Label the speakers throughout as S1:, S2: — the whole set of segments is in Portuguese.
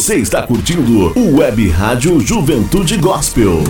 S1: Você está curtindo o Web Rádio Juventude Gospel.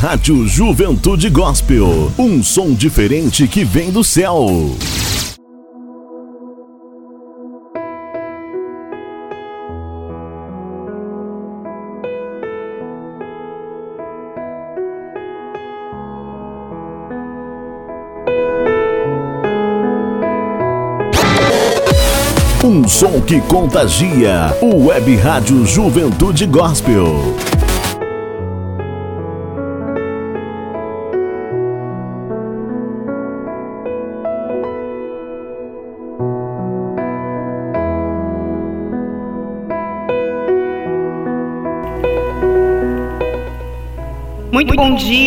S1: Rádio Juventude Gospel. Um som diferente que vem do céu. Um som que contagia. O Web Rádio Juventude Gospel.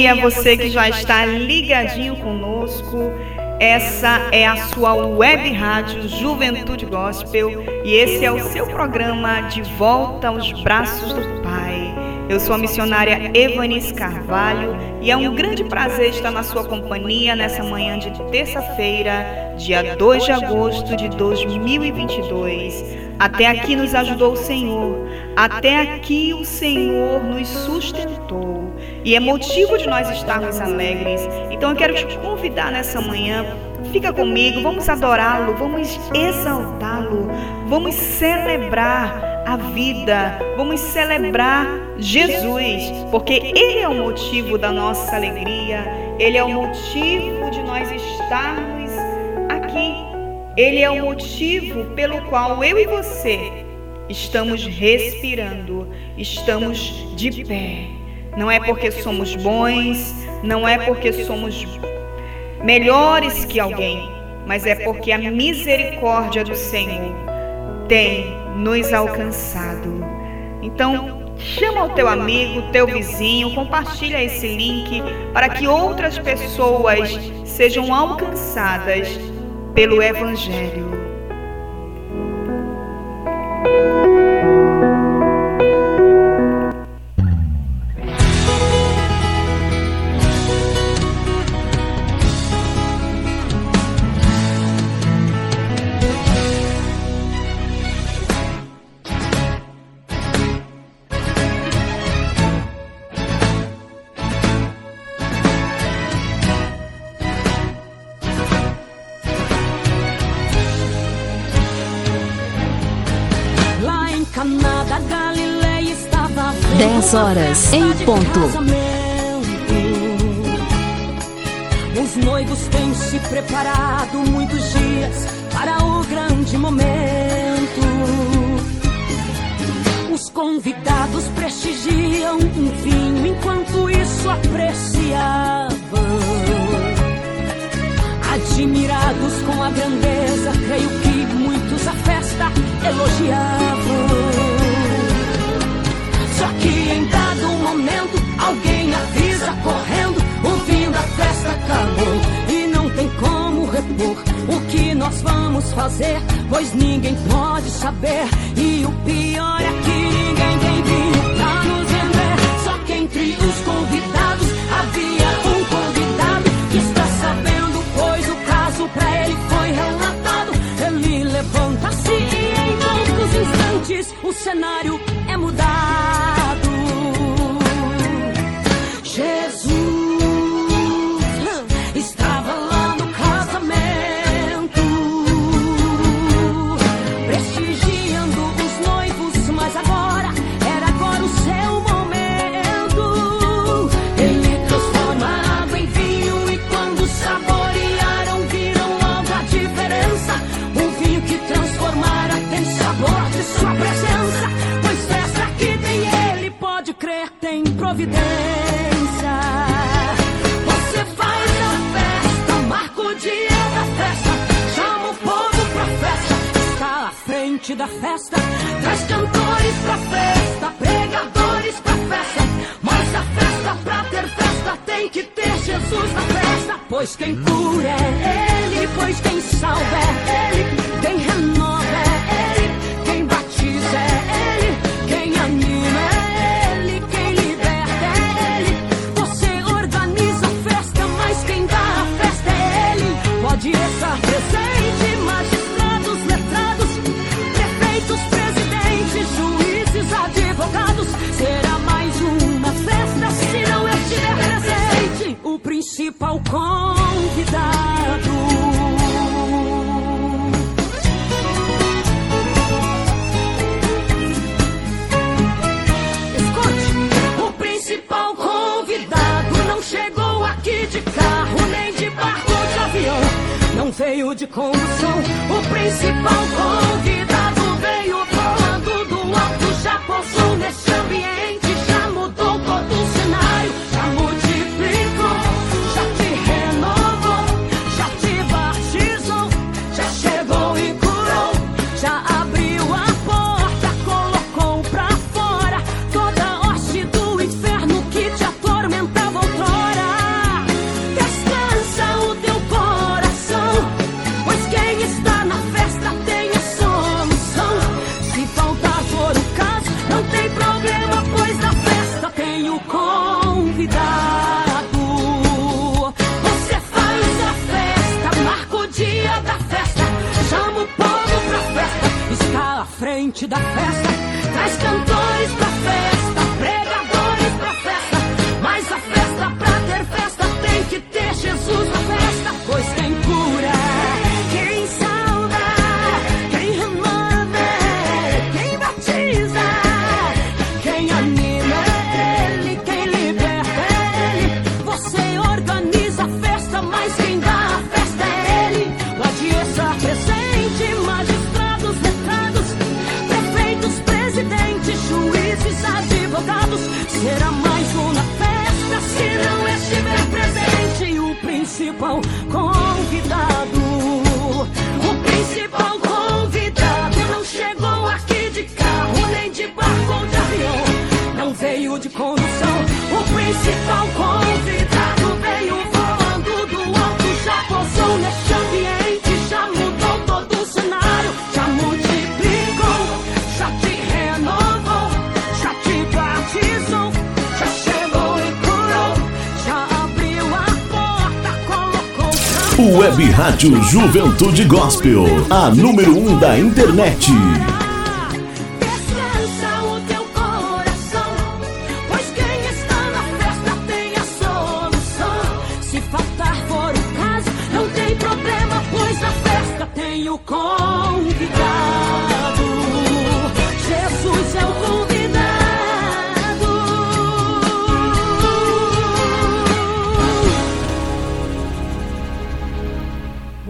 S2: dia, você que já está ligadinho conosco. Essa é a sua web rádio Juventude Gospel e esse é o seu programa De Volta aos Braços do Pai. Eu sou a missionária Evanice Carvalho e é um grande prazer estar na sua companhia nessa manhã de terça-feira, dia 2 de agosto de 2022. Até aqui nos ajudou o Senhor, até aqui o Senhor nos sustentou. E é motivo de nós estarmos alegres. Então eu quero te convidar nessa manhã Fica comigo, vamos adorá-lo, vamos exaltá-lo, vamos celebrar a vida, vamos celebrar Jesus, porque Ele é o motivo da nossa alegria, Ele é o motivo de nós estarmos aqui, Ele é o motivo pelo qual eu e você estamos respirando, estamos de pé. Não é porque somos bons, não é porque somos melhores que alguém, mas é porque a misericórdia do Senhor tem nos alcançado. Então, chama o teu amigo, teu vizinho, compartilha esse link para que outras pessoas sejam alcançadas pelo evangelho.
S3: Horas em ponto.
S4: Os noivos têm se preparado muitos dias para o grande momento. Os convidados prestigiam um vinho enquanto isso apreciavam. Admirados com a grandeza, creio que muitos a festa elogiavam. Que em dado momento alguém avisa correndo: o fim da festa acabou. E não tem como repor o que nós vamos fazer, pois ninguém pode saber. E o pior é que ninguém tem vinho pra nos vender. Só que entre os convidados havia um convidado Rádio Juventude Gospel, a número 1 um da internet.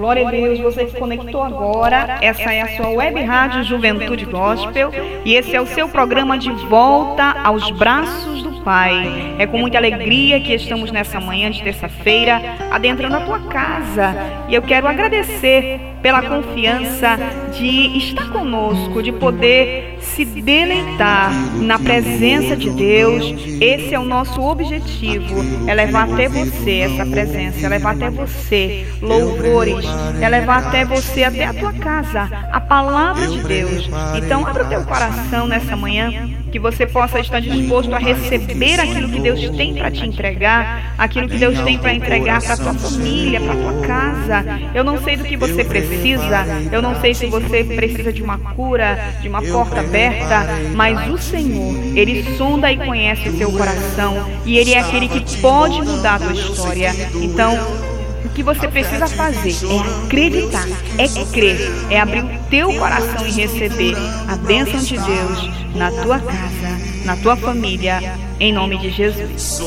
S2: Glória a Deus, você se conectou agora. Essa é a sua web rádio Juventude Gospel e esse é o seu programa de volta aos braços do Pai. É com muita alegria que estamos nessa manhã de terça-feira adentrando a tua casa e eu quero agradecer pela confiança de estar conosco, de poder se deleitar na presença de Deus. Esse é o nosso objetivo, é levar até você essa presença, é levar até você louvores, é levar até você, até a tua casa, a palavra de Deus. Então, abra o teu coração nessa manhã, que você possa estar disposto a receber aquilo que Deus tem para te entregar, aquilo que Deus tem para entregar para tua família, para tua casa. Eu não sei do que você precisa, eu não sei se você precisa de uma cura, de uma porta aberta, mas o Senhor, Ele sonda e conhece o teu coração e Ele é aquele que pode mudar a tua história. Então, o que você precisa fazer é acreditar, é crer, é abrir o teu coração e receber a bênção de Deus na tua casa, na tua família, em nome de Jesus.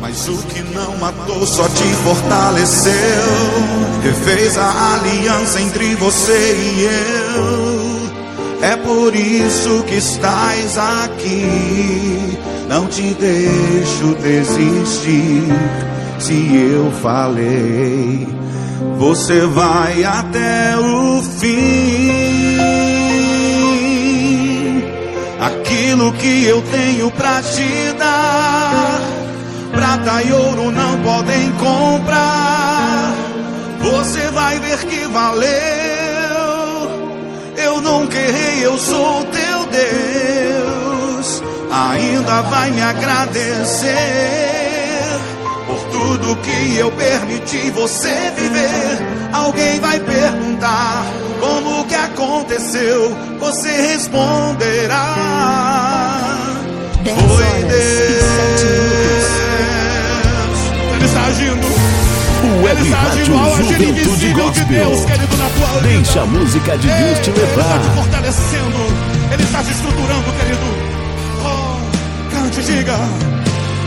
S3: Mas o que não matou só te fortaleceu. Refez a aliança entre você e eu. É por isso que estás aqui. Não te deixo desistir. Se eu falei, você vai até o fim. Aquilo que eu tenho pra te dar, prata e ouro não podem comprar. Você vai ver que valeu. Eu nunca errei, eu sou teu Deus. Ainda vai me agradecer por tudo que eu permiti você viver. Alguém vai perguntar como que aconteceu. Você responderá. Foi Deus. Ele está agindo.
S4: O Web
S3: Ele está agindo ao agir invisível de Deus,
S4: Gospel.
S3: querido, na tua vida.
S4: Deixa a música de Deus te
S3: Ele está te
S4: levar.
S3: fortalecendo. Ele está te estruturando, querido. Oh, cante, diga.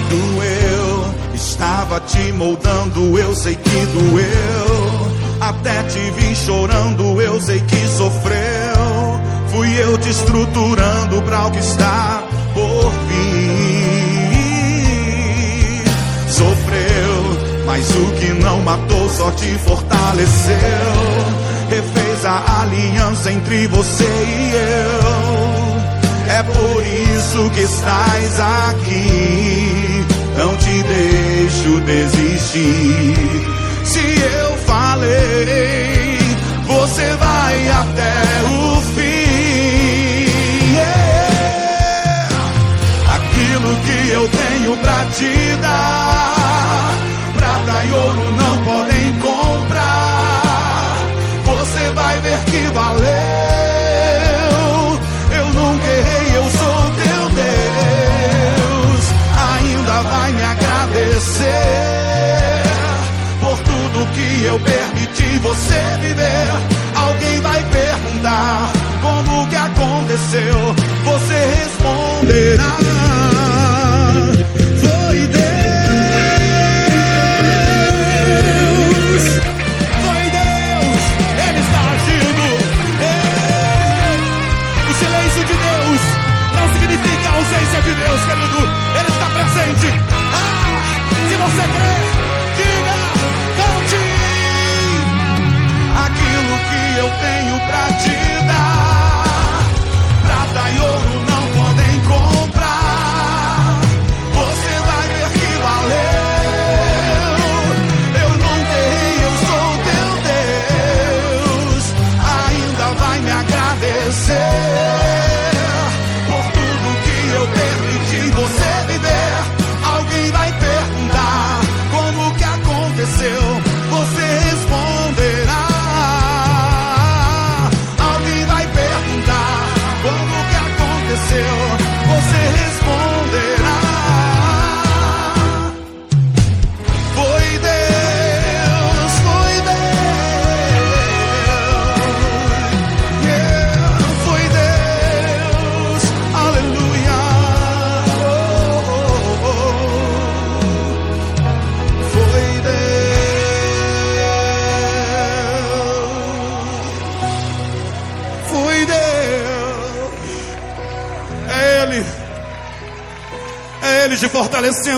S3: Doeu, estava te moldando, eu sei que doeu. Até te vi chorando, eu sei que sofreu. Fui eu te estruturando para o que está por vir. Mas o que não matou só te fortaleceu. Refez a aliança entre você e eu. É por isso que estás aqui. Não te deixo desistir. Se eu falei, você vai até o fim. Yeah. Aquilo que eu tenho pra te dar, e ouro não podem comprar. Você vai ver que valeu. Eu não errei, eu sou teu Deus. Ainda vai me agradecer por tudo que eu permiti você viver. Alguém vai perguntar como que aconteceu. Você responderá: Foi Deus.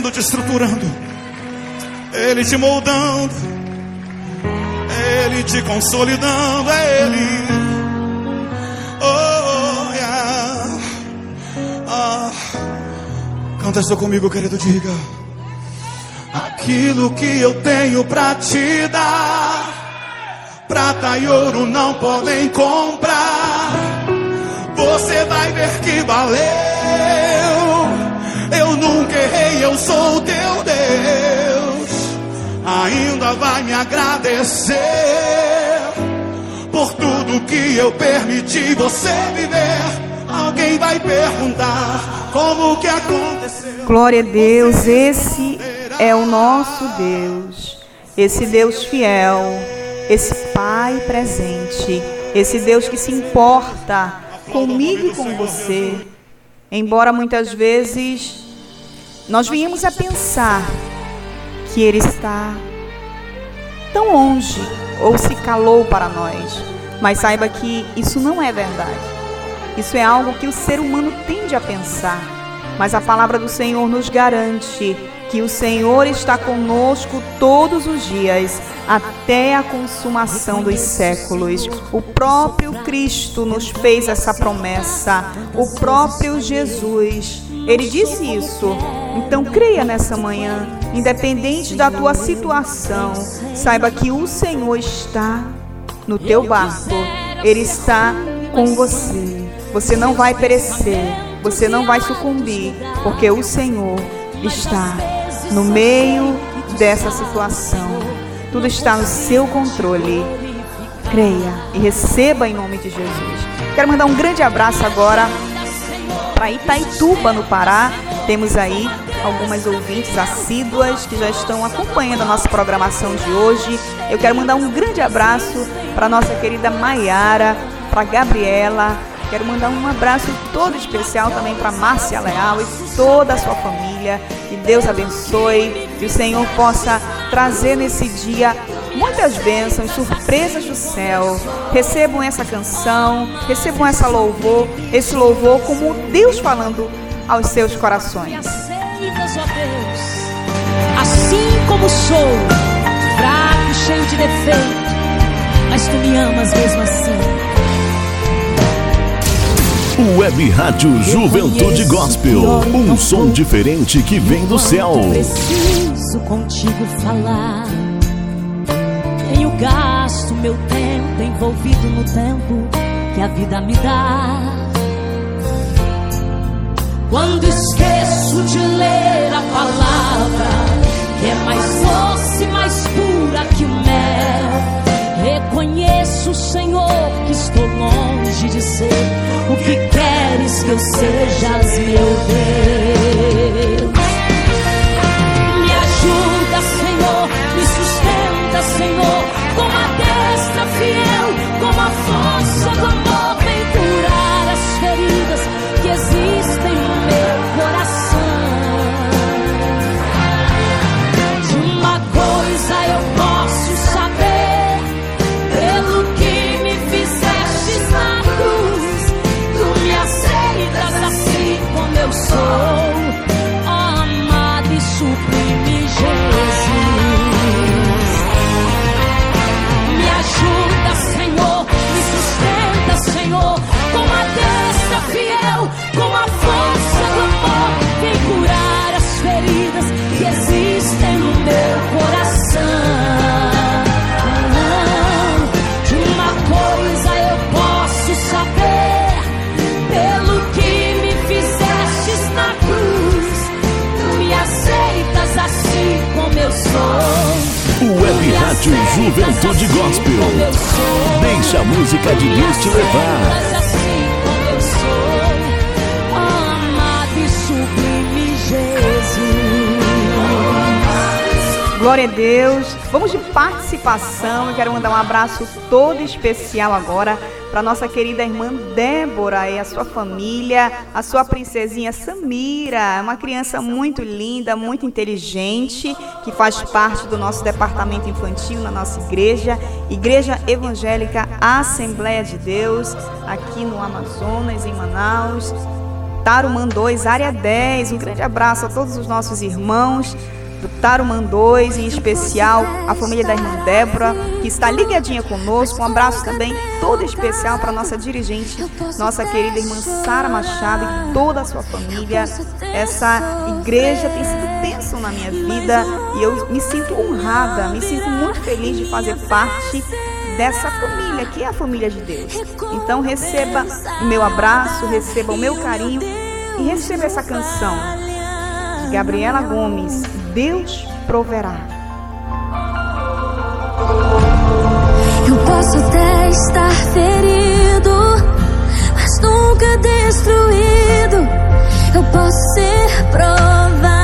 S3: Fortalecendo, te estruturando. Ele te moldando, Ele te consolidando, é Ele. Oh, yeah. ah. Canta isso comigo, querido, diga. Aquilo que eu tenho pra te dar, prata e ouro não podem comprar. Você vai ver que valeu. Errei, eu sou teu Deus. Ainda vai me agradecer por tudo que eu permiti você viver. Alguém vai perguntar como que aconteceu.
S2: Glória a Deus, esse é o nosso Deus, esse Deus fiel, esse Pai presente, esse Deus que se importa comigo e com você. Embora muitas vezes nós venhamos a pensar que Ele está tão longe ou se calou para nós, mas saiba que isso não é verdade. Isso é algo que o ser humano tende a pensar, mas a palavra do Senhor nos garante que o Senhor está conosco todos os dias, até a consumação dos séculos. O próprio Cristo nos fez essa promessa, o próprio Jesus. Ele disse isso. Então creia nessa manhã, independente da tua situação, saiba que o Senhor está no teu barco. Ele está com você. Você não vai perecer, você não vai sucumbir, porque o Senhor está no meio dessa situação. Tudo está no seu controle. Creia e receba em nome de Jesus. Quero mandar um grande abraço agora para Itaituba, no Pará. Temos aí algumas ouvintes assíduas que já estão acompanhando a nossa programação de hoje. Eu quero mandar um grande abraço para nossa querida Maiara, para Gabriela. Quero mandar um abraço todo especial também para Márcia Leal e toda a sua família. Que Deus abençoe, que o Senhor possa trazer nesse dia muitas bênçãos, surpresas do céu. Recebam essa canção, recebam essa louvor, esse louvor como Deus falando aos seus corações.
S4: Assim como sou, fraco, cheio de defeito, mas tu me amas mesmo assim.
S5: Web Rádio Juventude Gospel. Um som diferente que vem do céu.
S4: Preciso contigo falar. Tenho gasto meu tempo envolvido no tempo que a vida me dá. Quando esqueço de ler a palavra, que é mais doce, mais pura que o mel. Reconheço, Senhor, que estou longe de ser o que queres que eu sejas, meu Deus.
S6: Eu
S2: quero mandar um abraço todo especial agora para nossa querida irmã Débora e a sua família, a sua princesinha Samira, é uma criança muito linda, muito inteligente, que faz parte do nosso departamento infantil na nossa igreja, Igreja Evangélica Assembleia de Deus, aqui no Amazonas, em Manaus. Tarumã 2, área 10. Um grande abraço a todos os nossos irmãos do Tarumã 2, em especial a família da irmã Débora, que está ligadinha conosco. Um abraço também todo especial para nossa dirigente, nossa querida irmã Sara Machado e toda a sua família. Essa igreja tem sido bênção na minha vida e eu me sinto honrada, me sinto muito feliz de fazer parte dessa família, que é a família de Deus. Então receba o meu abraço, receba o meu carinho e receba essa canção de Gabriela Gomes, Deus proverá.
S6: Eu posso até estar ferido, mas nunca destruído. Eu posso ser provado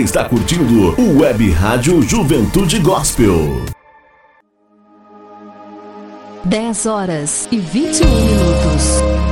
S5: está curtindo o Web Rádio Juventude Gospel.
S6: 10 horas e 21 minutos.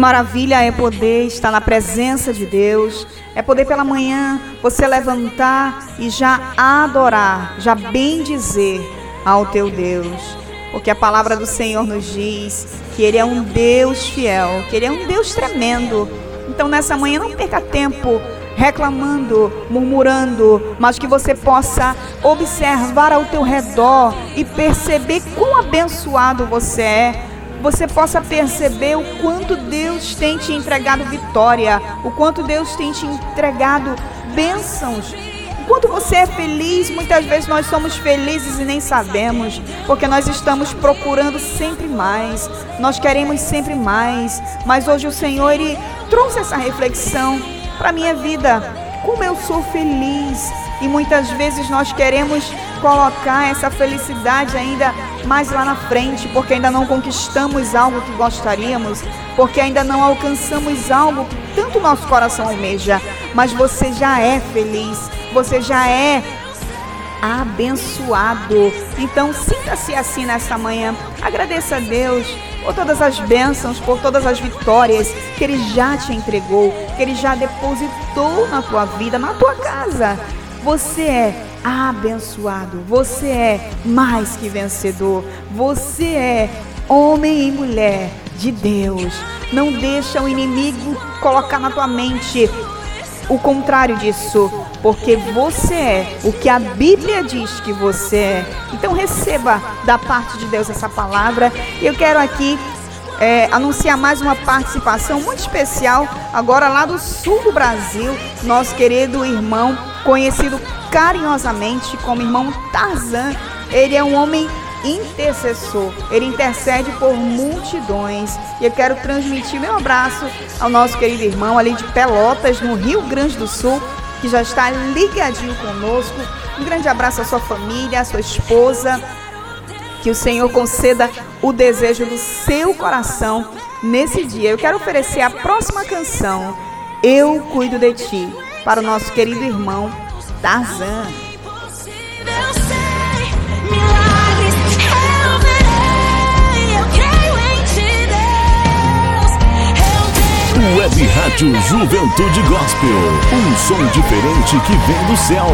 S2: Maravilha é poder estar na presença de Deus. É poder pela manhã você levantar e já adorar, já bendizer ao teu Deus. Porque a palavra do Senhor nos diz que Ele é um Deus fiel, que Ele é um Deus tremendo. Então nessa manhã não perca tempo reclamando, murmurando, mas que você possa observar ao teu redor e perceber quão abençoado você é você possa perceber o quanto Deus tem te entregado vitória, o quanto Deus tem te entregado bênçãos. Enquanto você é feliz, muitas vezes nós somos felizes e nem sabemos, porque nós estamos procurando sempre mais, nós queremos sempre mais. Mas hoje o Senhor ele trouxe essa reflexão para minha vida. Como eu sou feliz e muitas vezes nós queremos colocar essa felicidade ainda mais lá na frente, porque ainda não conquistamos algo que gostaríamos, porque ainda não alcançamos algo que tanto nosso coração almeja. Mas você já é feliz, você já é abençoado. Então sinta-se assim nesta manhã. Agradeça a Deus por todas as bênçãos, por todas as vitórias que Ele já te entregou, que Ele já depositou na tua vida, na tua casa. Você é abençoado, você é mais que vencedor, você é homem e mulher de Deus. Não deixa o inimigo colocar na tua mente o contrário disso, porque você é o que a Bíblia diz que você é. Então receba da parte de Deus essa palavra. Eu quero aqui é, anunciar mais uma participação muito especial, agora lá do sul do Brasil, nosso querido irmão, conhecido carinhosamente como irmão Tarzan. Ele é um homem intercessor, ele intercede por multidões. E eu quero transmitir meu abraço ao nosso querido irmão ali de Pelotas, no Rio Grande do Sul, que já está ligadinho conosco. Um grande abraço à sua família, à sua esposa. Que o Senhor conceda o desejo do seu coração nesse dia. Eu quero oferecer a próxima canção, Eu Cuido de Ti, para o nosso querido irmão Tarzan.
S5: Web Rádio Juventude Gospel. Um som diferente que vem do céu.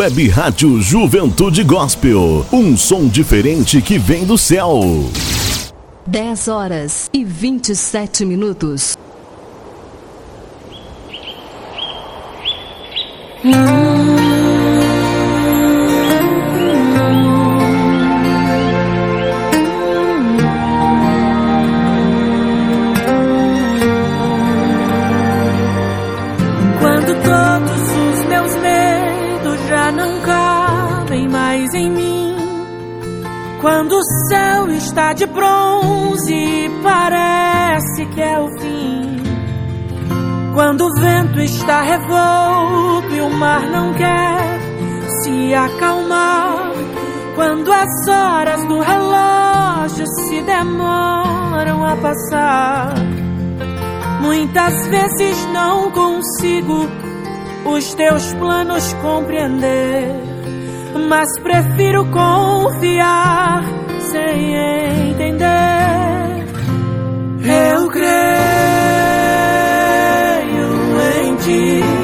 S5: Web Rádio Juventude Gospel. Um som diferente que vem do céu.
S7: 10 horas e 27 minutos.
S4: Quando de bronze parece que é o fim. Quando o vento está revolto e o mar não quer se acalmar. Quando as horas do relógio se demoram a passar. Muitas vezes não consigo os teus planos compreender, mas prefiro confiar sem entender. Eu creio em ti.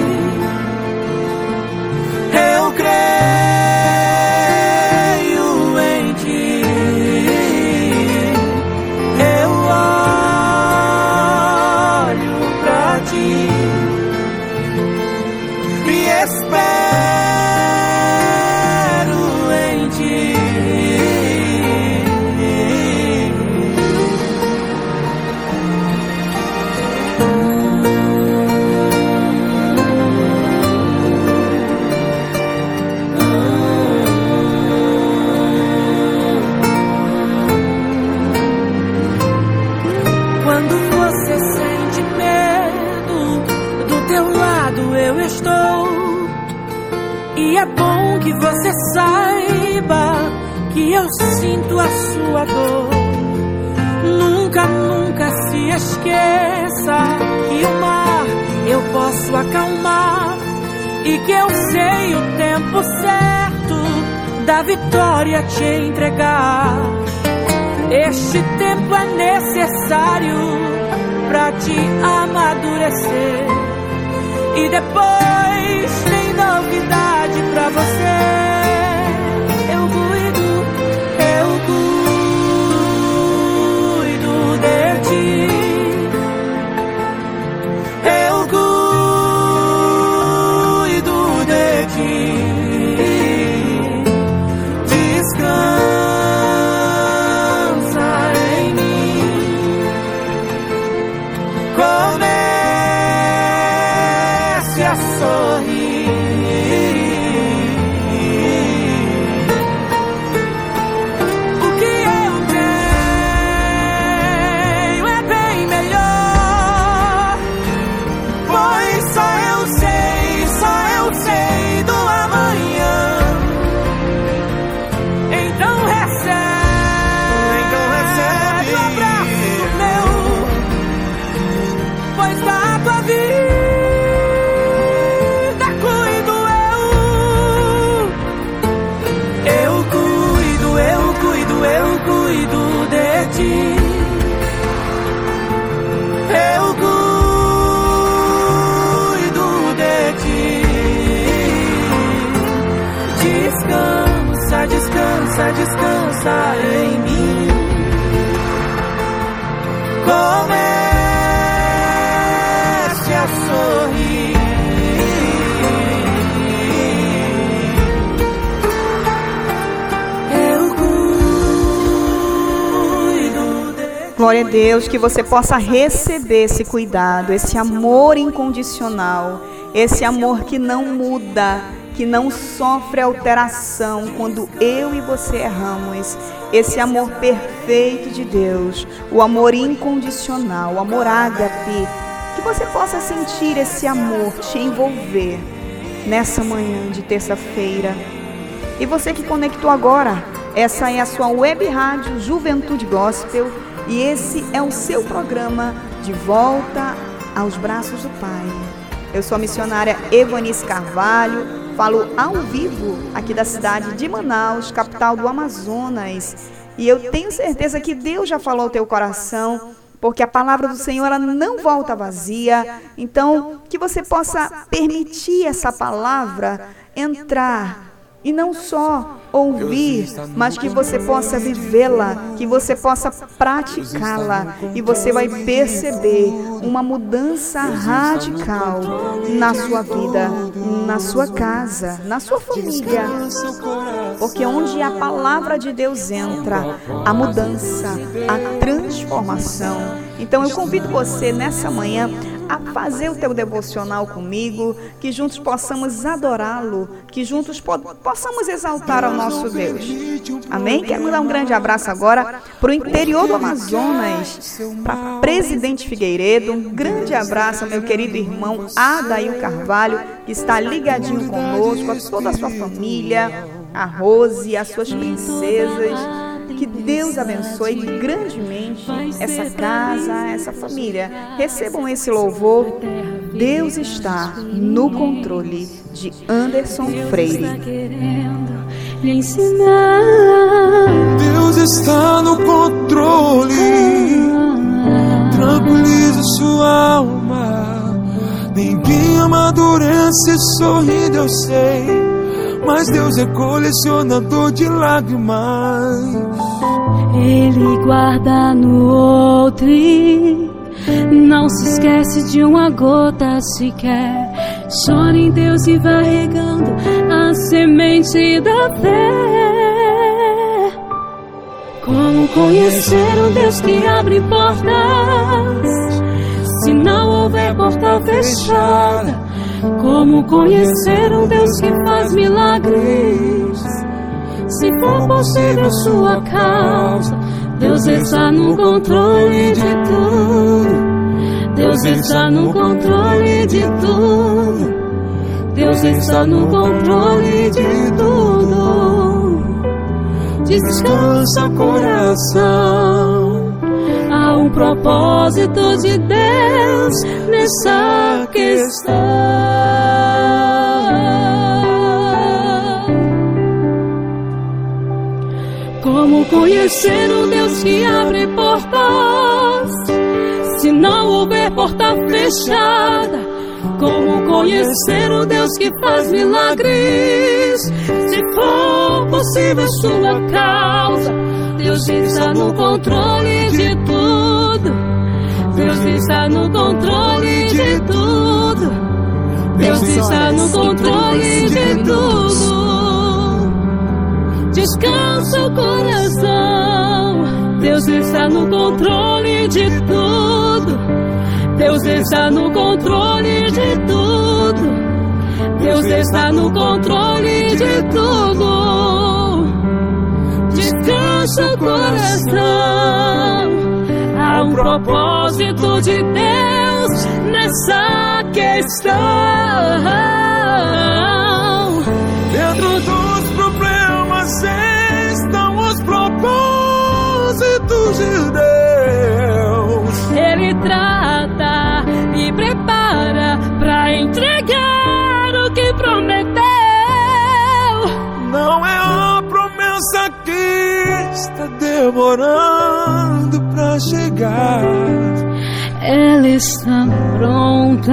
S4: Que eu sinto a sua dor. Nunca, nunca se esqueça que o mar eu posso acalmar. E que eu sei o tempo certo da vitória te entregar. Este tempo é necessário pra te amadurecer. E depois tem novidade pra você. Cuido
S2: Glória a Deus, que você possa receber esse cuidado, esse amor incondicional, esse amor que não muda, que não sofre alteração quando eu e você erramos. Esse amor perfeito de Deus, o amor incondicional, o amor ágape, que você possa sentir esse amor te envolver nessa manhã de terça-feira. E você que conectou agora, essa é a sua web rádio Juventude Gospel e esse é o seu programa De Volta aos Braços do Pai. Eu sou a missionária Evanice Carvalho, falo ao vivo aqui da cidade de Manaus, capital do Amazonas. E eu tenho certeza que Deus já falou ao teu coração porque a palavra do Senhor ela não volta vazia. Então, que você possa permitir essa palavra entrar e não só ouvir, mas que você possa vivê-la, que você possa praticá-la e você vai perceber uma mudança radical na sua vida, na sua casa, na sua família. Porque onde a palavra de Deus entra, a mudança, a transformação. Então eu convido você nessa manhã a fazer o teu devocional comigo, que juntos possamos adorá-lo, que juntos po possamos exaltar ao nosso Deus. Amém? Quero dar um grande abraço agora para o interior do Amazonas, para Presidente Figueiredo. Um grande abraço ao meu querido irmão Adail Carvalho, que está ligadinho conosco, a toda a sua família, a Rose, as suas princesas. Que Deus abençoe grandemente essa casa, essa família. Recebam esse louvor. Deus está no controle de Anderson Freire.
S8: Deus está no controle. Tranquilize sua alma. Ninguém amadurece sorrindo, eu sei. Mas Deus é colecionador de lágrimas.
S9: Ele guarda no outro. Não se esquece de uma gota sequer. Chora em Deus e vai regando a semente da fé. Como conhecer um Deus que abre portas? Se não houver porta fechada, como conhecer um Deus que faz milagres? Se for possível sua causa, Deus está no controle de tudo. Deus está no controle de tudo. Deus está no controle de tudo. Descansa coração. Há um propósito de Deus nessa questão. Como conhecer um Deus que abre portas? Se não houver porta fechada, como conhecer o Deus que faz milagres? Se for possível sua causa, Deus está no controle de tudo. Deus está no controle de tudo. Deus está no controle de tudo. Descansa o coração. Deus está no controle de tudo. Deus está no controle de tudo. Deus está no controle de tudo. Descansa o coração. Há um propósito de Deus nessa questão.
S8: Dentro dos problemas estão os propósitos de Deus.
S9: Ele trata e prepara para entregar o que prometeu.
S8: Não é demorando pra chegar.
S9: Ela está pronta.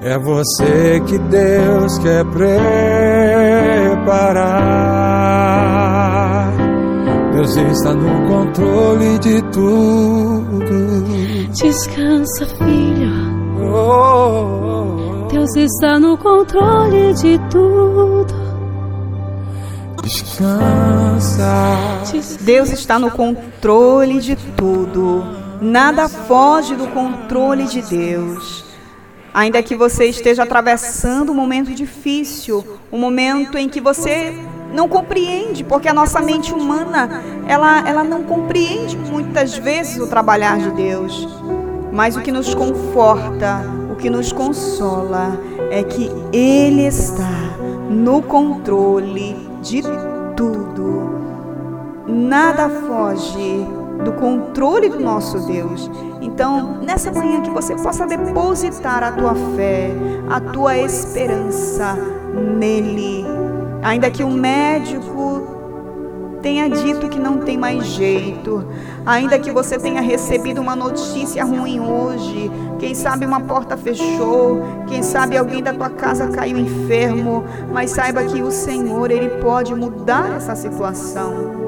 S8: É você que Deus quer preparar. Deus está no controle de tudo.
S9: Descansa, filho.
S8: Oh, oh, oh.
S9: Deus está no controle de tudo.
S8: Descansa.
S2: Deus está no controle de tudo. Nada foge do controle de Deus. Ainda que você esteja atravessando um momento difícil, um momento em que você não compreende, porque a nossa mente humana, ela, ela não compreende muitas vezes o trabalhar de Deus. Mas o que nos conforta, o que nos consola, é que Ele está no controle de tudo. Nada foge do controle do nosso Deus. Então, nessa manhã que você possa depositar a tua fé, a tua esperança nele. Ainda que o médico tenha dito que não tem mais jeito, ainda que você tenha recebido uma notícia ruim hoje, quem sabe uma porta fechou, quem sabe alguém da tua casa caiu enfermo, mas saiba que o Senhor, ele pode mudar essa situação.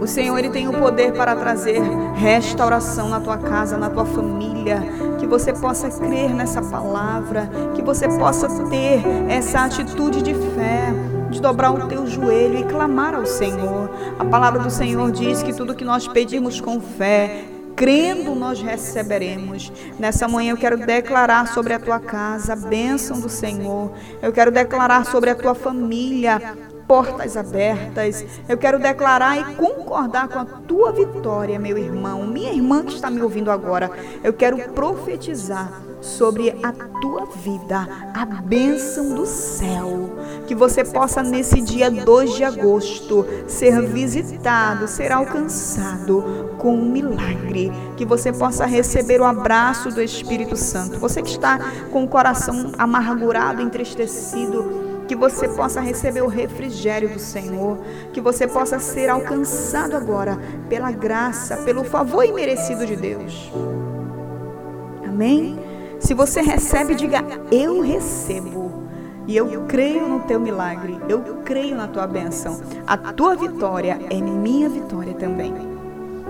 S2: O Senhor ele tem o poder para trazer restauração na tua casa, na tua família, que você possa crer nessa palavra, que você possa ter essa atitude de fé, de dobrar o teu joelho e clamar ao Senhor. A palavra do Senhor diz que tudo que nós pedimos com fé, crendo nós receberemos. Nessa manhã eu quero declarar sobre a tua casa a bênção do Senhor. Eu quero declarar sobre a tua família portas abertas. Eu quero declarar e concordar com a tua vitória, meu irmão, minha irmã que está me ouvindo agora. Eu quero profetizar sobre a tua vida, a bênção do céu. Que você possa, nesse dia 2 de agosto, ser visitado, ser alcançado com um milagre. Que você possa receber o abraço do Espírito Santo. Você que está com o coração amargurado, entristecido, que você possa receber o refrigério do Senhor, que você possa ser alcançado agora pela graça, pelo favor imerecido de Deus. Amém? Se você recebe, diga: Eu recebo. E eu creio no teu milagre, eu creio na tua bênção. A tua vitória é minha vitória também.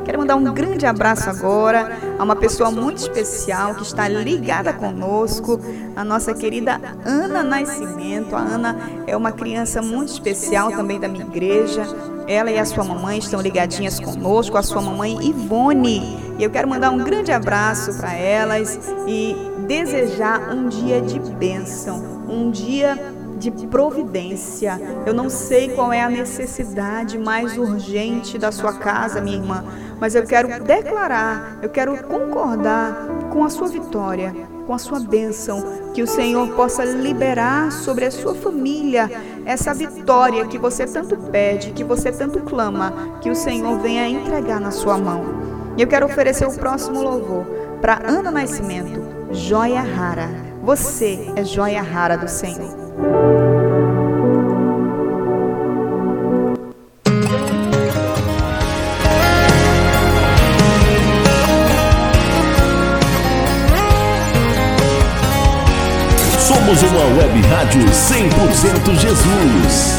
S2: Quero mandar um grande abraço agora a uma pessoa muito especial que está ligada conosco, a nossa querida Ana Nascimento. A Ana é uma criança muito especial também da minha igreja. Ela e a sua mamãe estão ligadinhas conosco, a sua mamãe Ivone. E eu quero mandar um grande abraço para elas e desejar um dia de bênção, um dia de providência. Eu não sei qual é a necessidade mais urgente da sua casa, minha irmã, mas eu quero declarar, eu quero concordar com a sua vitória, com a sua bênção, que o Senhor possa liberar sobre a sua família essa vitória que você tanto pede, que você tanto clama, que o Senhor venha entregar na sua mão. E eu quero oferecer o próximo louvor para Ana Nascimento, joia rara. Você é joia rara do Senhor.
S5: Somos uma web rádio 100% Jesus.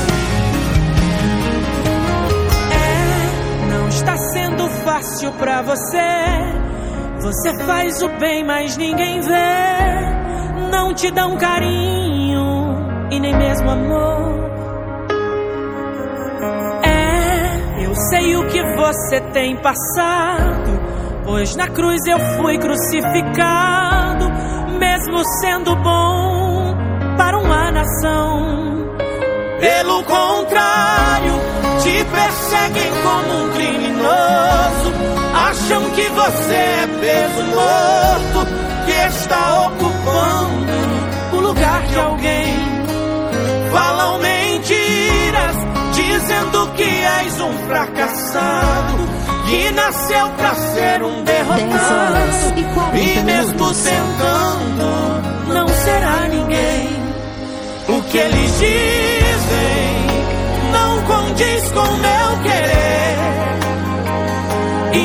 S10: É, não está sendo fácil pra você. Você faz o bem, mas ninguém vê. Não te dão carinho e nem mesmo amor. É, eu sei o que você tem passado. Pois na cruz eu fui crucificado, mesmo sendo bom para uma nação.
S1: Pelo contrário, te perseguem como um criminoso. Acham que você é peso morto que está ocupando o lugar de alguém. Falam mentiras, dizendo que és um fracassado. Que nasceu pra ser um
S7: 10 horas
S1: derrotado.
S7: e 40
S1: E mesmo tentando, não será ninguém. O que eles dizem não condiz com meu querer.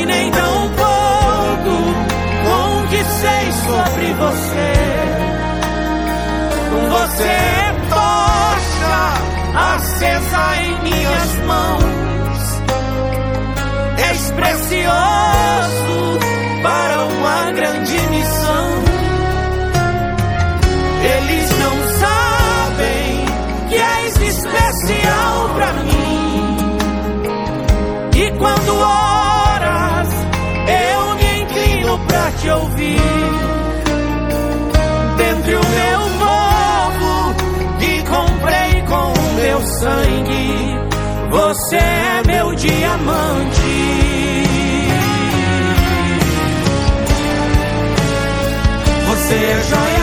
S1: Nem tão pouco com o que sei sobre você. Você é tocha acesa em minhas mãos. És precioso para uma grande missão. Te ouvir. Dentre o meu povo que comprei com o meu sangue, você é meu diamante. Você é joia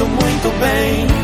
S1: cuido muito bem,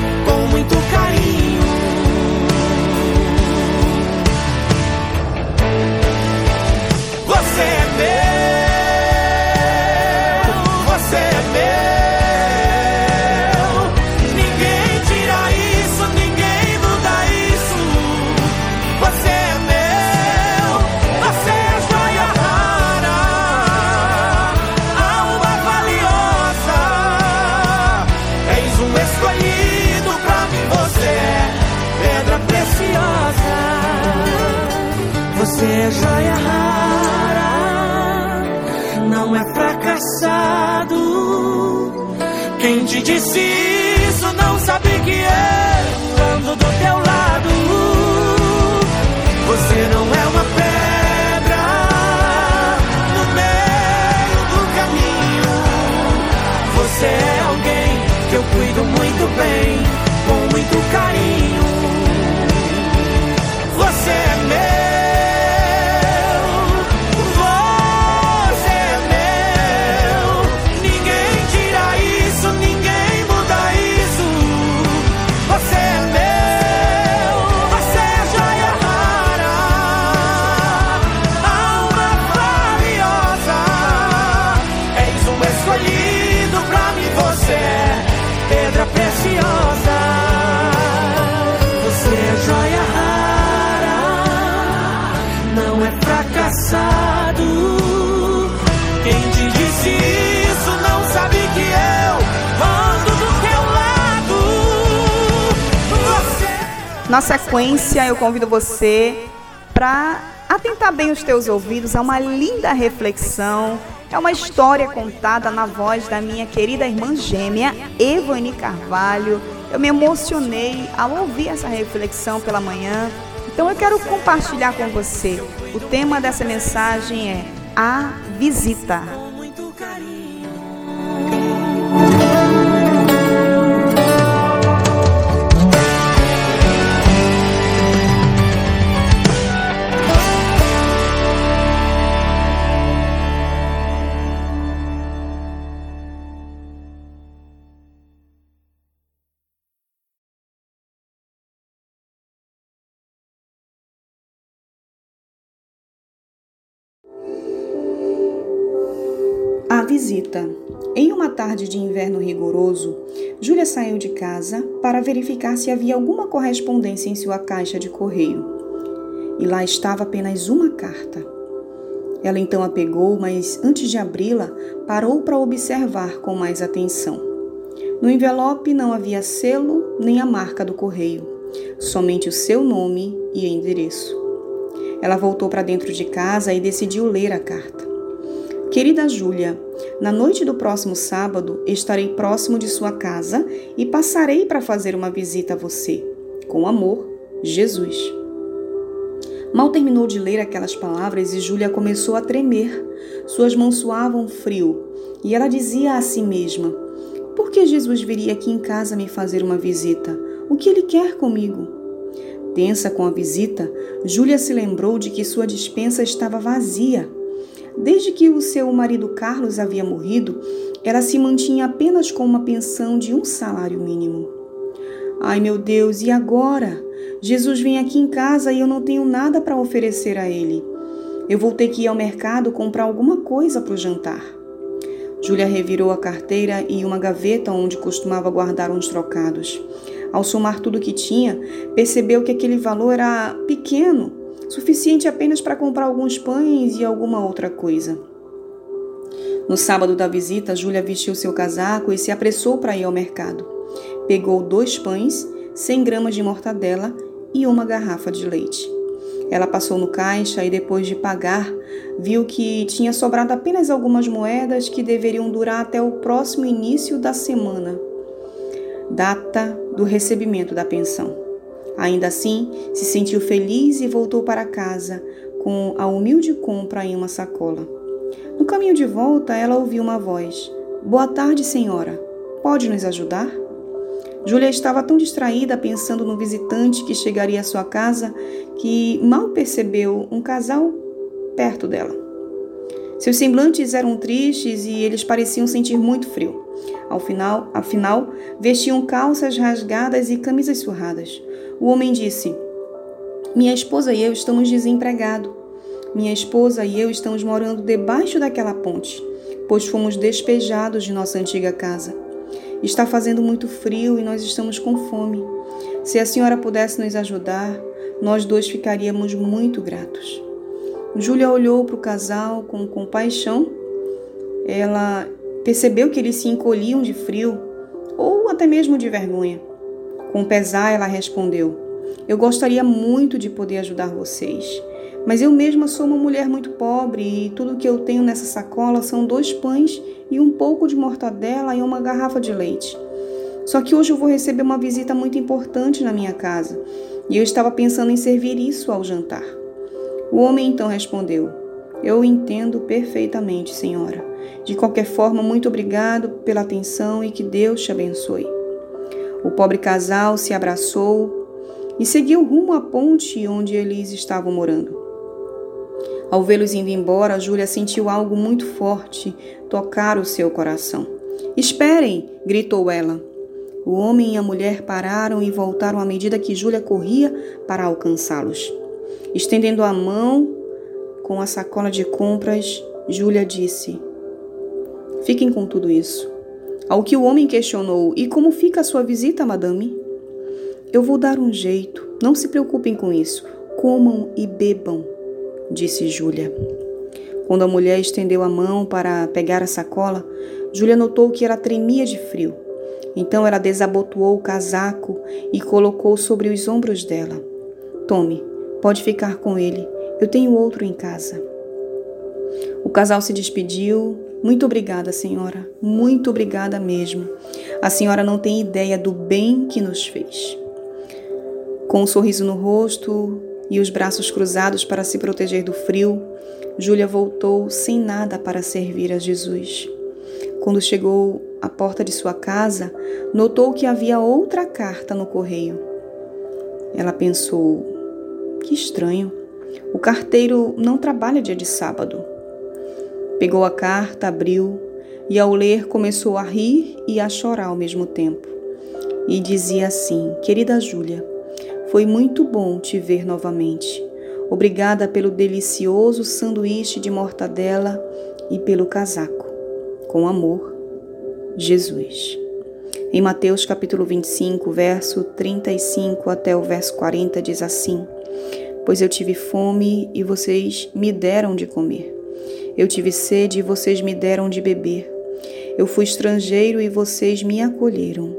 S1: Quem te disse isso não sabe que eu ando do teu lado. Você não é uma pedra
S2: sequência, eu convido você para atentar bem os teus ouvidos a uma linda reflexão. É uma história contada na voz da minha querida irmã gêmea, Evane Carvalho. Eu me emocionei ao ouvir essa reflexão pela manhã. Então eu quero compartilhar com você. O tema dessa mensagem é A Visita. Em uma tarde de inverno rigoroso, Júlia saiu de casa para verificar se havia alguma correspondência em sua caixa de correio. E lá estava apenas uma carta. Ela então a pegou, mas antes de abri-la, parou para observar com mais atenção. No envelope não havia selo nem a marca do correio, somente o seu nome e endereço. Ela voltou para dentro de casa e decidiu ler a carta. Querida Júlia, na noite do próximo sábado estarei próximo de sua casa e passarei para fazer uma visita a você. Com amor, Jesus. Mal terminou de ler aquelas palavras e Júlia começou a tremer. Suas mãos suavam frio e ela dizia a si mesma: Por que Jesus viria aqui em casa me fazer uma visita? O que ele quer comigo? Tensa com a visita, Júlia se lembrou de que sua dispensa estava vazia. Desde que o seu marido Carlos havia morrido, ela se mantinha apenas com uma pensão de um salário mínimo. Ai meu Deus, e agora? Jesus vem aqui em casa e eu não tenho nada para oferecer a ele. Eu vou ter que ir ao mercado comprar alguma coisa para o jantar. Júlia revirou a carteira e uma gaveta onde costumava guardar uns trocados. Ao somar tudo que tinha, percebeu que aquele valor era pequeno, suficiente apenas para comprar alguns pães e alguma outra coisa. No sábado da visita, Júlia vestiu seu casaco e se apressou para ir ao mercado. Pegou dois pães, 100 gramas de mortadela e uma garrafa de leite. Ela passou no caixa e, depois de pagar, viu que tinha sobrado apenas algumas moedas que deveriam durar até o próximo início da semana data do recebimento da pensão. Ainda assim, se sentiu feliz e voltou para casa com a humilde compra em uma sacola. No caminho de volta, ela ouviu uma voz: Boa tarde, senhora. Pode nos ajudar? Júlia estava tão distraída pensando no visitante que chegaria à sua casa que mal percebeu um casal perto dela. Seus semblantes eram tristes e eles pareciam sentir muito frio. Ao final, afinal, vestiam calças rasgadas e camisas surradas. O homem disse: Minha esposa e eu estamos desempregados. Minha esposa e eu estamos morando debaixo daquela ponte, pois fomos despejados de nossa antiga casa. Está fazendo muito frio e nós estamos com fome. Se a senhora pudesse nos ajudar, nós dois ficaríamos muito gratos. Júlia olhou para o casal com compaixão. Ela percebeu que eles se encolhiam de frio ou até mesmo de vergonha. Com pesar, ela respondeu: Eu gostaria muito de poder ajudar vocês, mas eu mesma sou uma mulher muito pobre e tudo que eu tenho nessa sacola são dois pães e um pouco de mortadela e uma garrafa de leite. Só que hoje eu vou receber uma visita muito importante na minha casa e eu estava pensando em servir isso ao jantar. O homem então respondeu: Eu entendo perfeitamente, senhora. De qualquer forma, muito obrigado pela atenção e que Deus te abençoe. O pobre casal se abraçou e seguiu rumo à ponte onde eles estavam morando. Ao vê-los indo embora, Júlia sentiu algo muito forte tocar o seu coração. Esperem! gritou ela. O homem e a mulher pararam e voltaram à medida que Júlia corria para alcançá-los. Estendendo a mão com a sacola de compras, Júlia disse: Fiquem com tudo isso. Ao que o homem questionou: E como fica a sua visita, madame? Eu vou dar um jeito. Não se preocupem com isso. Comam e bebam, disse Júlia. Quando a mulher estendeu a mão para pegar a sacola, Júlia notou que ela tremia de frio. Então ela desabotoou o casaco e colocou sobre os ombros dela. Tome, Pode ficar com ele. Eu tenho outro em casa. O casal se despediu. Muito obrigada, senhora. Muito obrigada mesmo. A senhora não tem ideia do bem que nos fez. Com um sorriso no rosto e os braços cruzados para se proteger do frio, Júlia voltou sem nada para servir a Jesus. Quando chegou à porta de sua casa, notou que havia outra carta no correio. Ela pensou: que estranho. O carteiro não trabalha dia de sábado. Pegou a carta, abriu e, ao ler, começou a rir e a chorar ao mesmo tempo. E dizia assim: Querida Júlia, foi muito bom te ver novamente. Obrigada pelo delicioso sanduíche de mortadela e pelo casaco. Com amor, Jesus. Em Mateus capítulo 25, verso 35 até o verso 40 diz assim: Pois eu tive fome e vocês me deram de comer. Eu tive sede e vocês me deram de beber. Eu fui estrangeiro e vocês me acolheram.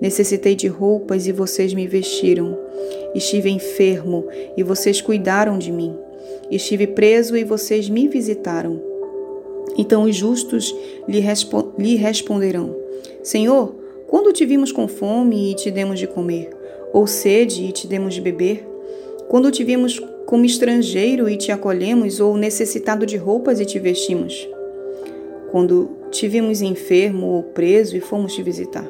S2: Necessitei de roupas e vocês me vestiram. Estive enfermo e vocês cuidaram de mim. Estive preso e vocês me visitaram. Então os justos lhe, respo lhe responderão: Senhor, quando te vimos com fome e te demos de comer, ou sede e te demos de beber? Quando te vimos como estrangeiro e te acolhemos, ou necessitado de roupas e te vestimos? Quando te vimos enfermo ou preso e fomos te visitar?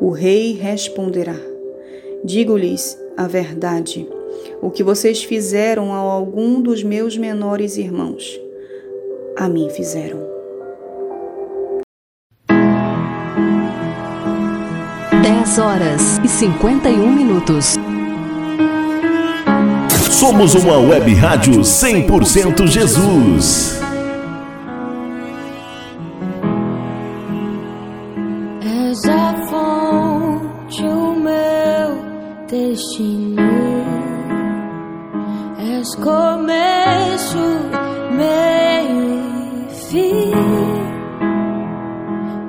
S2: O rei responderá: Digo-lhes a verdade. O que vocês fizeram a algum dos meus menores irmãos, a mim fizeram.
S7: Dez horas e cinquenta e um minutos.
S5: Somos uma web rádio 100% Jesus.
S6: És a fonte, o meu destino. És começo, meio e fim.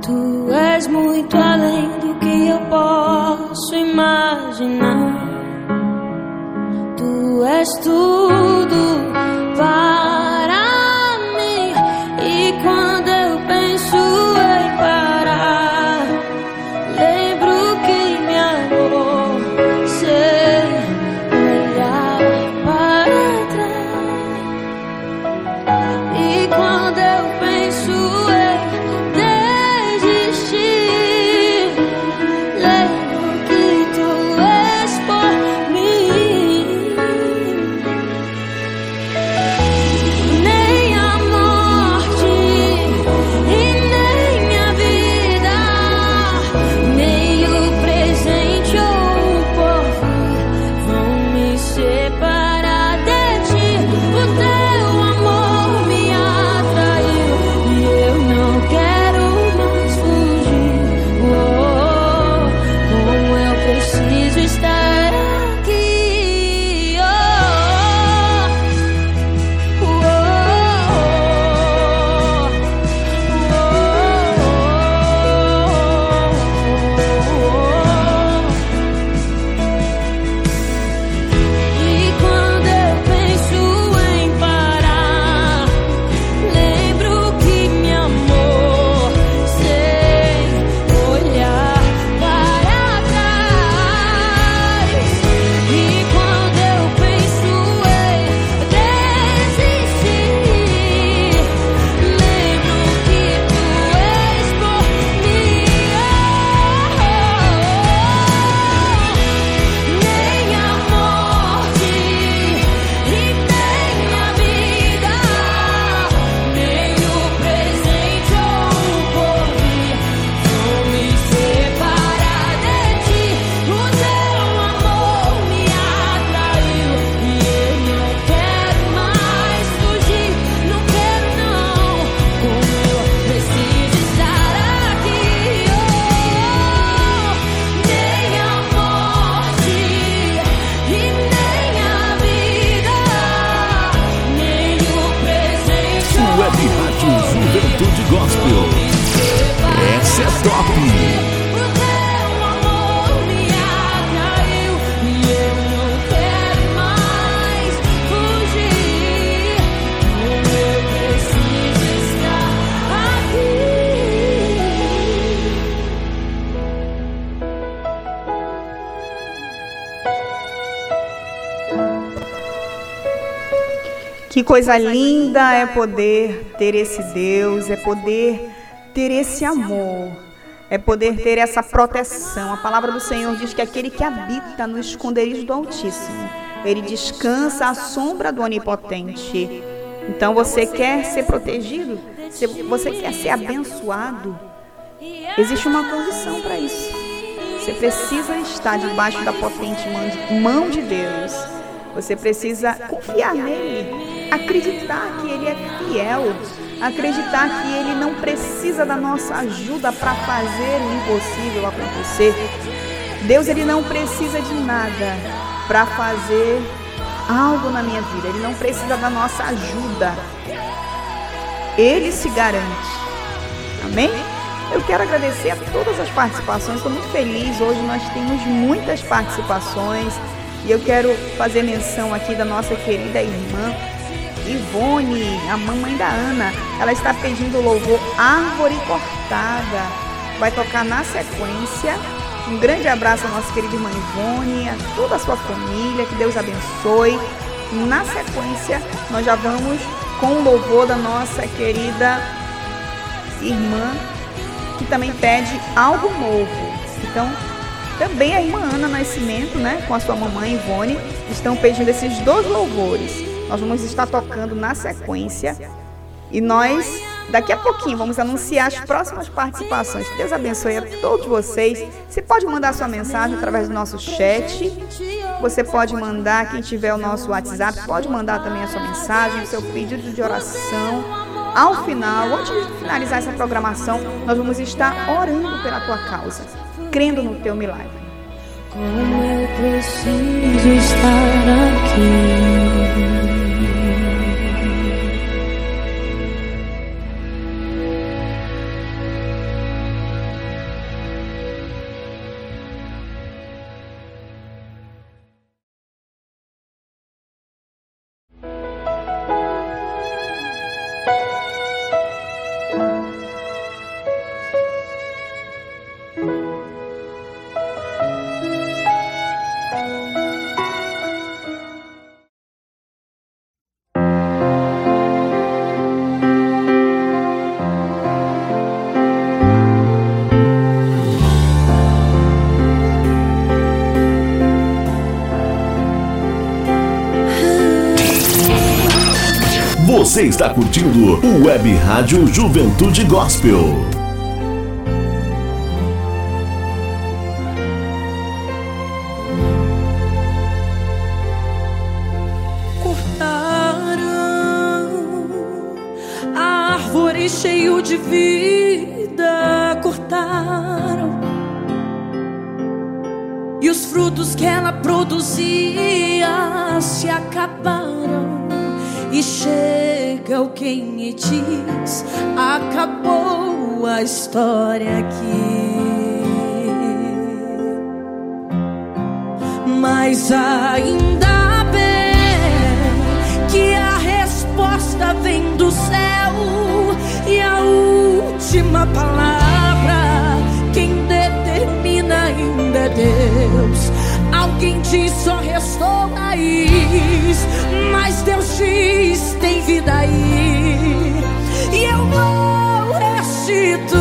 S6: Tu és muito além do que eu posso imaginar. És tudo
S2: coisa linda é poder ter esse Deus, é poder ter esse amor, é poder ter essa proteção. A palavra do Senhor diz que aquele que habita no esconderijo do Altíssimo, ele descansa à sombra do Onipotente. Então você quer ser protegido? Você quer ser abençoado? Existe uma condição para isso. Você precisa estar debaixo da potente mão de Deus. Você precisa confiar nele, acreditar que ele é fiel, acreditar que ele não precisa da nossa ajuda para fazer o impossível acontecer. Deus ele não precisa de nada para fazer algo na minha vida. Ele não precisa da nossa ajuda. Ele se garante. Amém? Eu quero agradecer a todas as participações. Estou muito feliz. Hoje nós temos muitas participações. E eu quero fazer menção aqui da nossa querida irmã Ivone, a mamãe da Ana. Ela está pedindo louvor Árvore Cortada. Vai tocar na sequência. Um grande abraço à nossa querida irmã Ivone, a toda a sua família. Que Deus abençoe. Na sequência, nós já vamos com o louvor da nossa querida irmã, que também pede algo novo. Então, também a irmã Ana Nascimento, né, com a sua mamãe Ivone, estão pedindo esses dois louvores. Nós vamos estar tocando na sequência e nós, daqui a pouquinho, vamos anunciar as próximas participações. Deus abençoe a todos vocês. Você pode mandar sua mensagem através do nosso chat. Você pode mandar, quem tiver o nosso WhatsApp, pode mandar também a sua mensagem, o seu pedido de oração. Ao final, antes de finalizar essa programação, nós vamos estar orando pela tua causa crendo no teu milagre.
S6: Como eu preciso estar aqui. Thank you.
S5: Você está curtindo o Web Rádio Juventude Gospel.
S6: Quem me diz: acabou a história aqui. Mas ainda bem que a resposta vem do céu e a última palavra quem determina ainda é Deus. Alguém diz só restou raiz, mas Deus diz tem vida aí
S2: de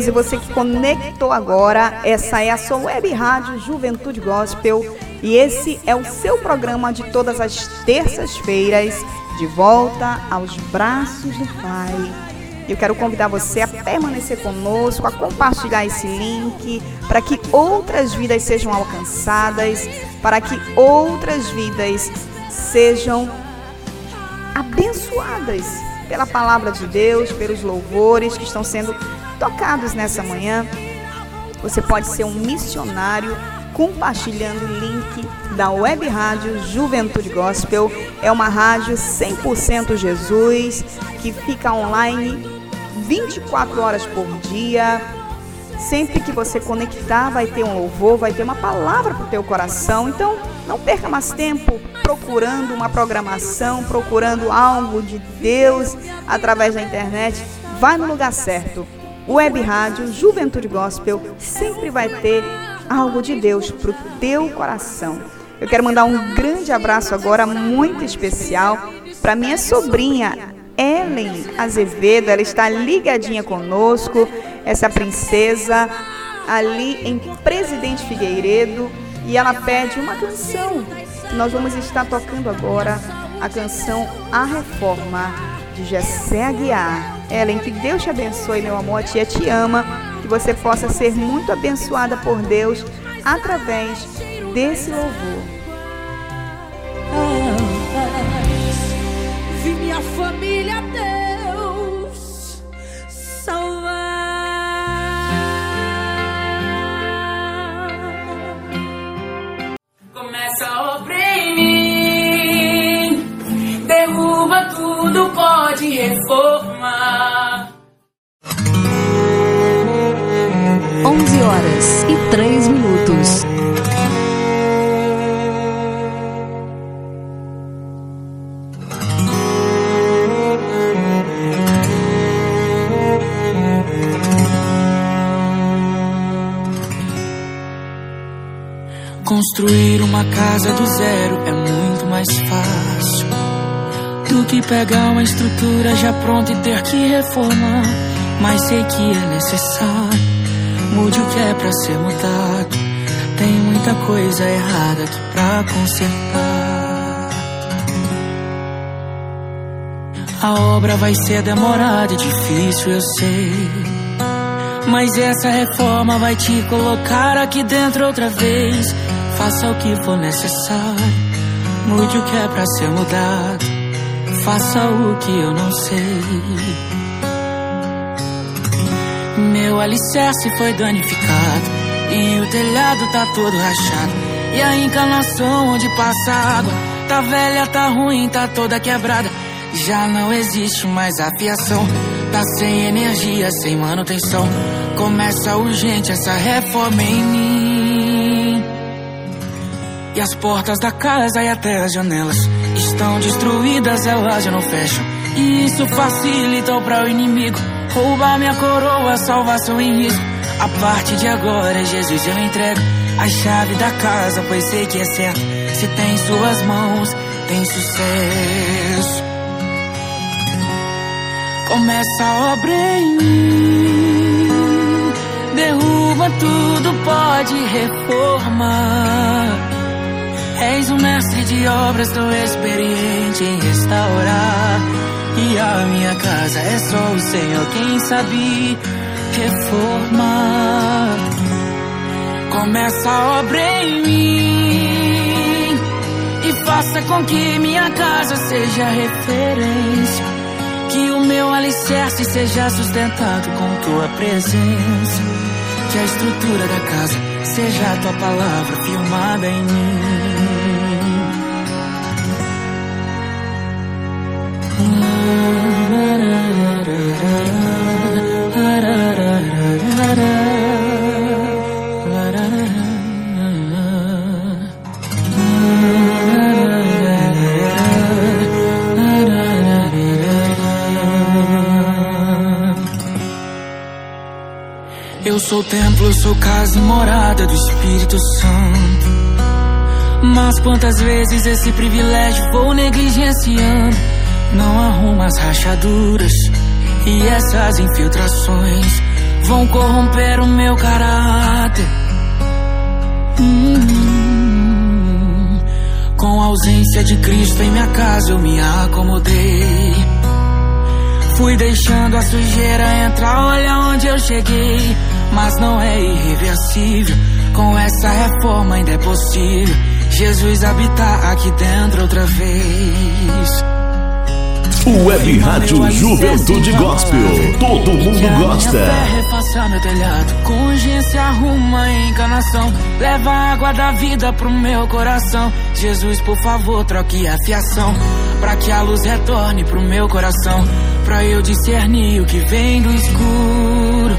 S2: Deus e você que conectou agora, essa é a sua web rádio Juventude Gospel e esse é o seu programa de todas as terças-feiras, de volta aos braços do Pai. Eu quero convidar você a permanecer conosco, a compartilhar esse link, para que outras vidas sejam alcançadas, para que outras vidas sejam abençoadas pela palavra de Deus, pelos louvores que estão sendo tocados nessa manhã. Você pode ser um missionário compartilhando o link da Web Rádio Juventude Gospel. É uma rádio 100% Jesus que fica online 24 horas por dia. Sempre que você conectar, vai ter um louvor, vai ter uma palavra para o teu coração. Então, não perca mais tempo procurando uma programação, procurando algo de Deus através da internet. Vai no lugar certo Web Rádio Juventude Gospel sempre vai ter algo de Deus para o teu coração. Eu quero mandar um grande abraço agora, muito especial, para minha sobrinha Ellen Azevedo. Ela está ligadinha conosco, essa princesa ali em Presidente Figueiredo. E ela pede uma canção. Nós vamos estar tocando agora a canção A Reforma de Gessé Aguiar. Ellen, que Deus te abençoe, meu amor. A tia te ama. Que você possa ser muito abençoada por Deus através desse louvor.
S4: Vi minha família, Deus,
S1: pode reformar.
S9: 11 horas e 3 minutos.
S11: Construir uma casa do zero é muito mais fácil do que pegar uma estrutura já pronta e ter que reformar. Mas sei que é necessário. Mude o que é pra ser mudado. Tem muita coisa errada aqui pra consertar. A obra vai ser demorada e difícil, eu sei. Mas essa reforma vai te colocar aqui dentro outra vez. Faça o que for necessário. Mude o que é pra ser mudado. Faça o que eu não sei. Meu alicerce foi danificado. E o telhado tá todo rachado. E a encanação onde passa água. Tá velha, tá ruim, tá toda quebrada. Já não existe mais a fiação. Tá sem energia, sem manutenção. Começa urgente essa reforma em mim. As portas da casa e até as janelas estão destruídas, elas já não fecham. E isso facilita para o inimigo roubar minha coroa, salvação em risco. A partir de agora, Jesus, eu entrego a chave da casa, pois sei que é certo. Se tem em suas mãos, tem sucesso. Começa a obra em mim, derruba tudo, pode reformar. És um mestre de obras tão experiente em restaurar. E a minha casa é só o Senhor quem sabe reformar. Começa a obra em mim e faça com que minha casa seja referência. Que o meu alicerce seja sustentado com tua presença. Que a estrutura da casa seja a tua palavra filmada em mim. Eu sou templo, sou casa e morada do Espírito Santo. Mas quantas vezes esse privilégio vou negligenciando? Não arrumo as rachaduras e essas infiltrações. vão corromper o meu caráter. Hum, com a ausência de Cristo em minha casa eu me acomodei. Fui deixando a sujeira entrar, olha onde eu cheguei. Mas não é irreversível, com essa reforma ainda é possível. Jesus habitar aqui dentro outra vez.
S5: Web Rádio Juventude Gospel. Todo mundo gosta.
S11: Refaça meu telhado, com urgência arruma a encanação. Leva a água da vida pro meu coração. Jesus, por favor, troque a fiação. Pra que a luz retorne pro meu coração. Pra eu discernir o que vem do escuro.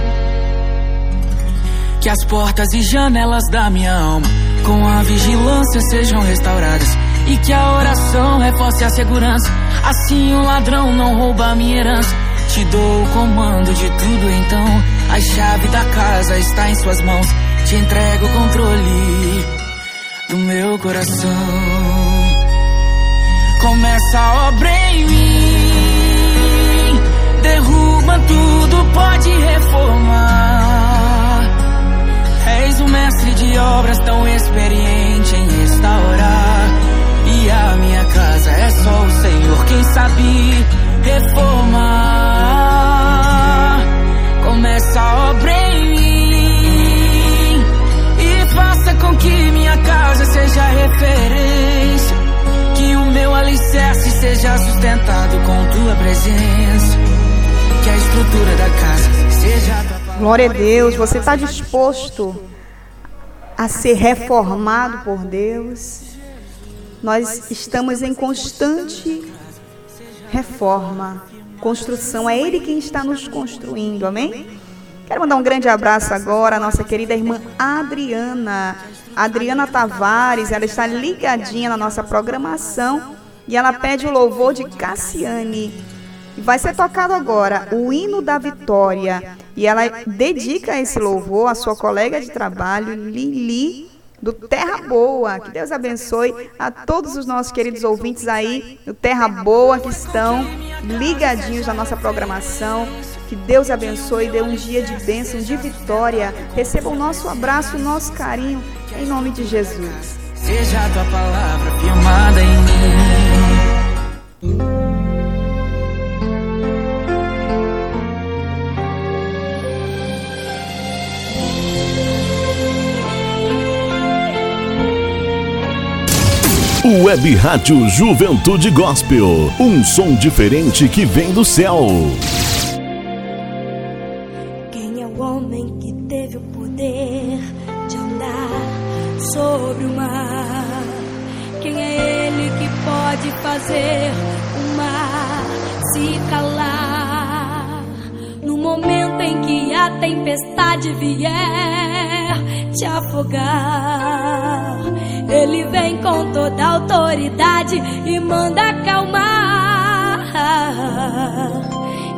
S11: Que as portas e janelas da minha alma, com a vigilância, sejam restauradas. E que a oração reforce a segurança. Assim o ladrão não rouba minha herança. Te dou o comando de tudo então. A chave da casa está em suas mãos. Te entrego o controle do meu coração. Começa a obra em mim. Derruba tudo, pode reformar. És um mestre de obras tão experiente em restaurar. E a minha casa é só o Senhor quem sabe reformar. Começa a obra em mim e faça com que minha casa seja referência. Que o meu alicerce seja sustentado com tua presença. Que a estrutura da casa seja tua.
S2: Glória a Deus. Você está disposto a ser reformado por Deus? Nós estamos em constante reforma, construção. É Ele quem está nos construindo, amém? Quero mandar um grande abraço agora à nossa querida irmã Adriana. Adriana Tavares, ela está ligadinha na nossa programação e ela pede o louvor de Cassiane. Vai ser tocado agora o hino da vitória. E ela dedica esse louvor à sua colega de trabalho, Lili do Terra Boa. Que Deus abençoe a todos os nossos queridos ouvintes aí do Terra Boa que estão ligadinhos na nossa programação. Que Deus abençoe, dê um dia de bênção, de vitória. Receba o nosso abraço, o nosso carinho, em nome de Jesus.
S11: Seja a tua palavra firmada em mim.
S5: Web Rádio Juventude Gospel. Um som diferente que vem do céu.
S4: Quem é o homem que teve o poder de andar sobre o mar? Quem é ele que pode fazer o mar se calar? No momento em que a tempestade vier te afogar, ele vem com toda autoridade e manda acalmar.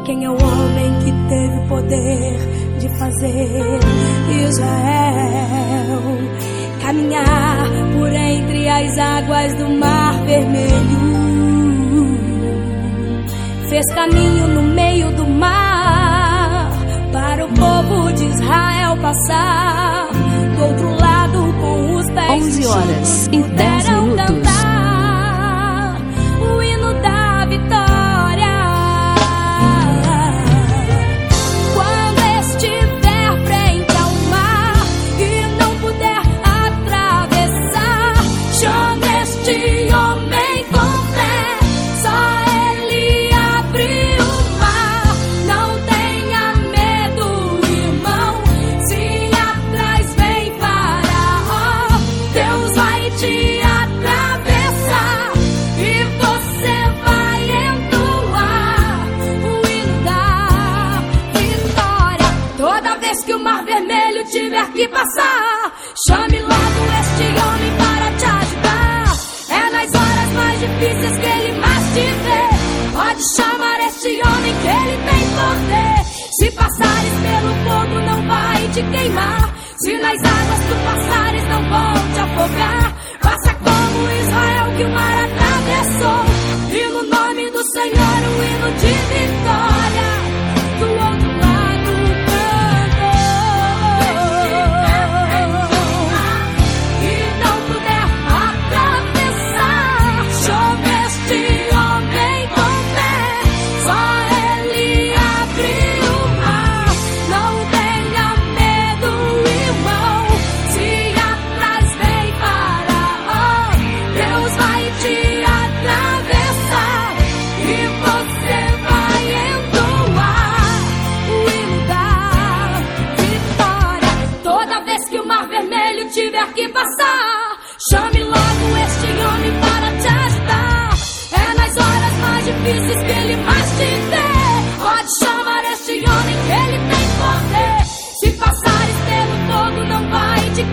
S4: Quem é o homem que teve o poder de fazer Israel caminhar por entre as águas do Mar Vermelho? Fez caminho no meio do mar para o povo de Israel passar do outro lado
S9: 11 horas e 10
S4: puderam
S9: minutos.
S4: Se passares pelo fogo, não vai te queimar. Se nas águas tu passares, não vão te afogar. Faça como Israel que o mar atravessou. E no nome do Senhor, o hino de vitória.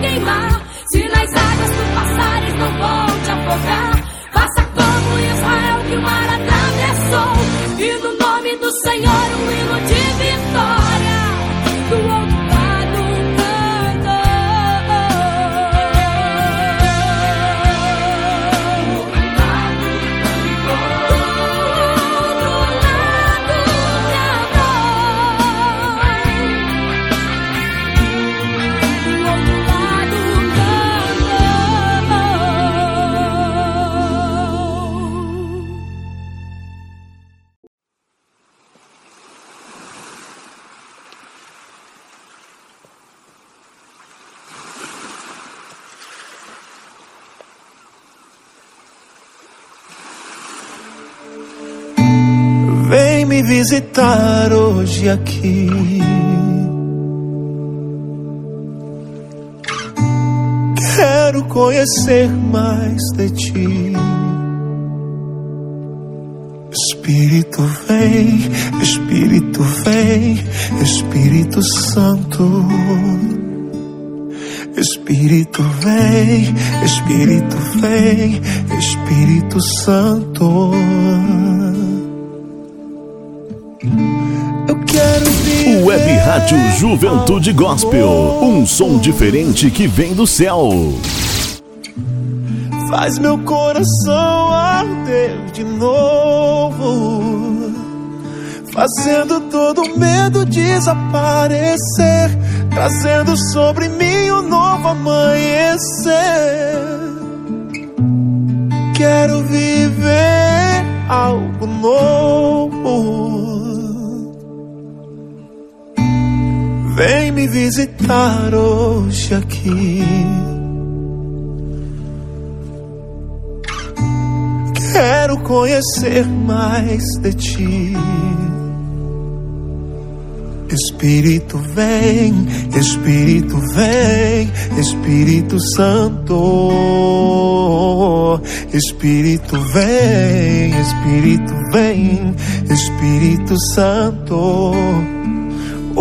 S4: queimar. Se nas
S8: águas tu passares, não vou te afogar. Visitar hoje aqui. Quero conhecer mais de ti. Espírito vem, Espírito vem, Espírito Santo. Espírito vem, Espírito vem, Espírito Santo.
S5: Web Rádio Juventude Gospel. Um som diferente que vem do céu.
S8: Faz meu coração arder de novo, fazendo todo medo desaparecer, trazendo sobre mim um novo amanhecer. Quero viver algo novo. Vem me visitar hoje aqui. Quero conhecer mais de ti. Espírito vem, Espírito vem, Espírito Santo. Espírito vem, Espírito vem, Espírito Santo.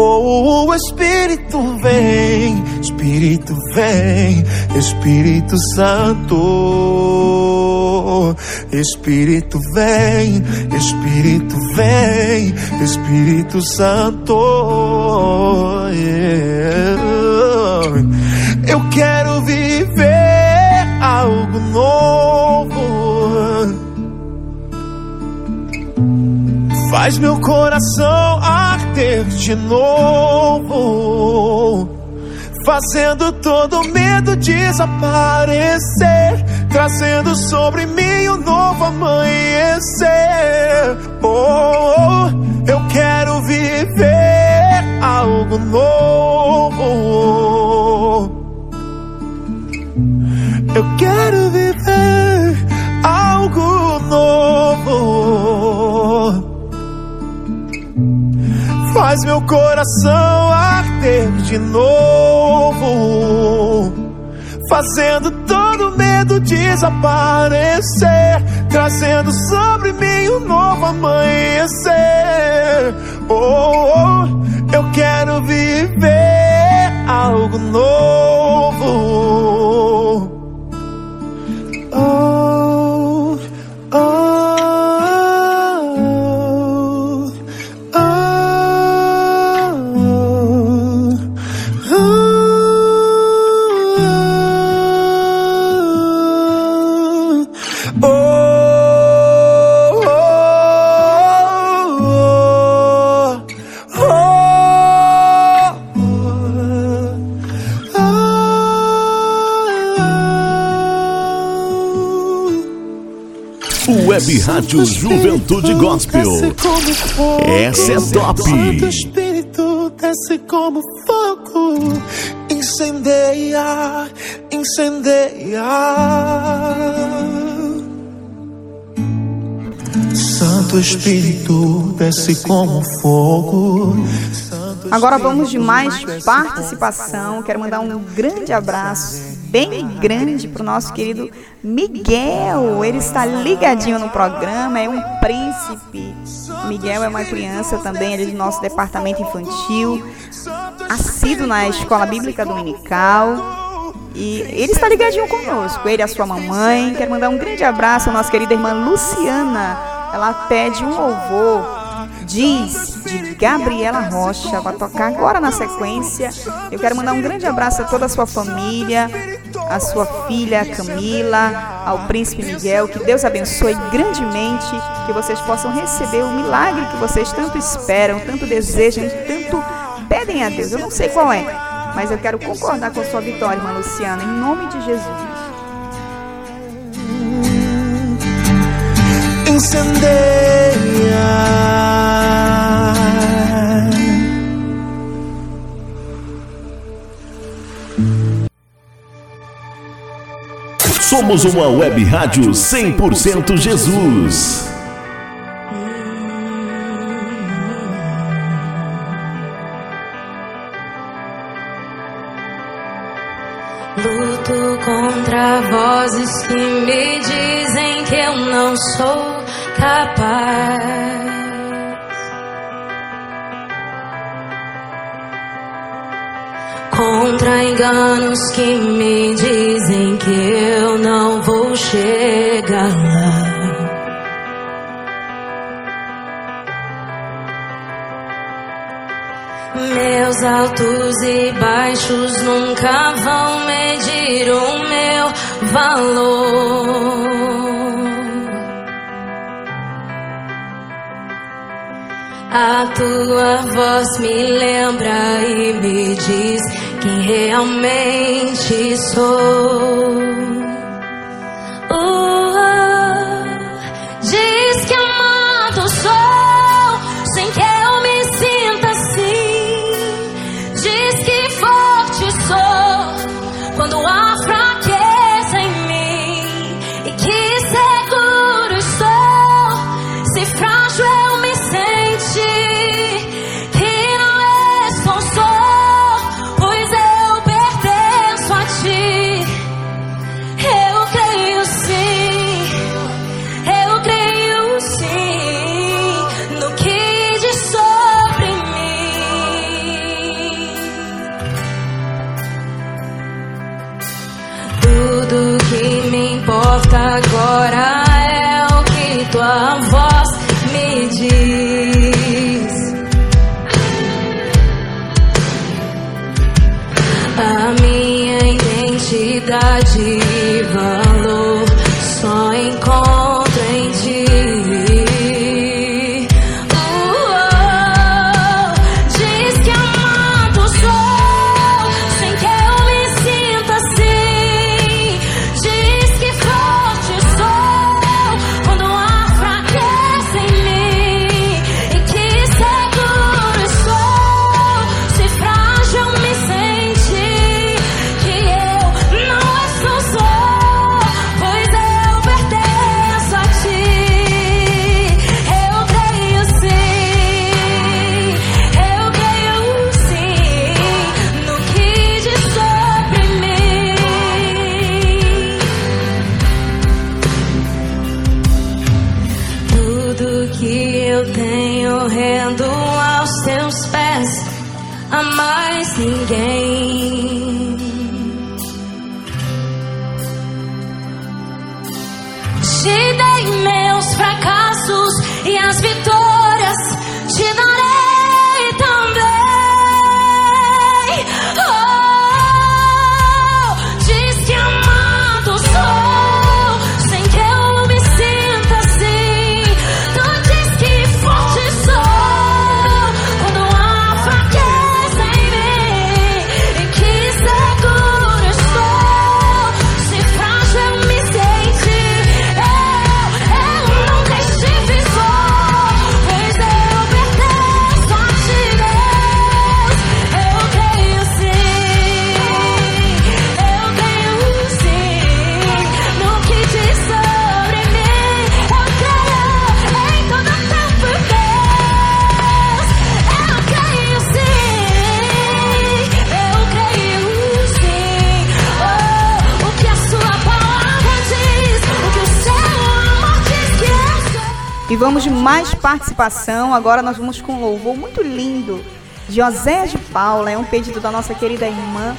S8: Oh, Espírito vem, Espírito vem, Espírito Santo. Espírito vem, Espírito vem, Espírito Santo. Yeah. Eu quero viver algo novo. Faz meu coração arder de novo, fazendo todo medo desaparecer, trazendo sobre mim um novo amanhecer. Oh, eu quero viver algo novo. Eu quero viver algo novo. Faz meu coração arder de novo, fazendo todo medo desaparecer, trazendo sobre mim um novo amanhecer. Oh, oh, eu quero viver algo novo.
S5: Rádio Juventude Gospel. Essa é top.
S8: Santo Espírito desce como fogo, incendeia, incendeia. Santo Espírito desce como fogo.
S2: Agora vamos de mais participação. Quero mandar um grande abraço, bem grande, para o nosso querido Miguel. Ele está ligadinho no programa, é um príncipe. Miguel é uma criança também, ele é do nosso departamento infantil, assíduo na escola bíblica dominical. E ele está ligadinho conosco, ele e a sua mamãe. Quero mandar um grande abraço à nossa querida irmã Luciana. Ela pede um louvor Diz de Gabriela Rocha. Vai tocar agora na sequência. Eu quero mandar um grande abraço a toda a sua família, a sua filha Camila, ao príncipe Miguel. Que Deus abençoe grandemente, que vocês possam receber o milagre que vocês tanto esperam, tanto desejam, tanto pedem a Deus. Eu não sei qual é, mas eu quero concordar com a sua vitória, irmã Luciana, em nome de Jesus.
S5: Somos uma web rádio 100% Jesus.
S6: Luto contra vozes que me dizem que eu não sou capaz. Contra enganos que me dizem que eu não vou chegar lá. Meus altos e baixos nunca vão medir o meu valor. A tua voz me lembra e me diz quem realmente sou. Oh, diz que amado sou, tenho rendo aos teus pés, a mais ninguém. Te dei meus fracassos e as vitórias te darei
S2: vamos de mais participação. Agora nós vamos com um louvor muito lindo. José de Paula, é um pedido da nossa querida irmã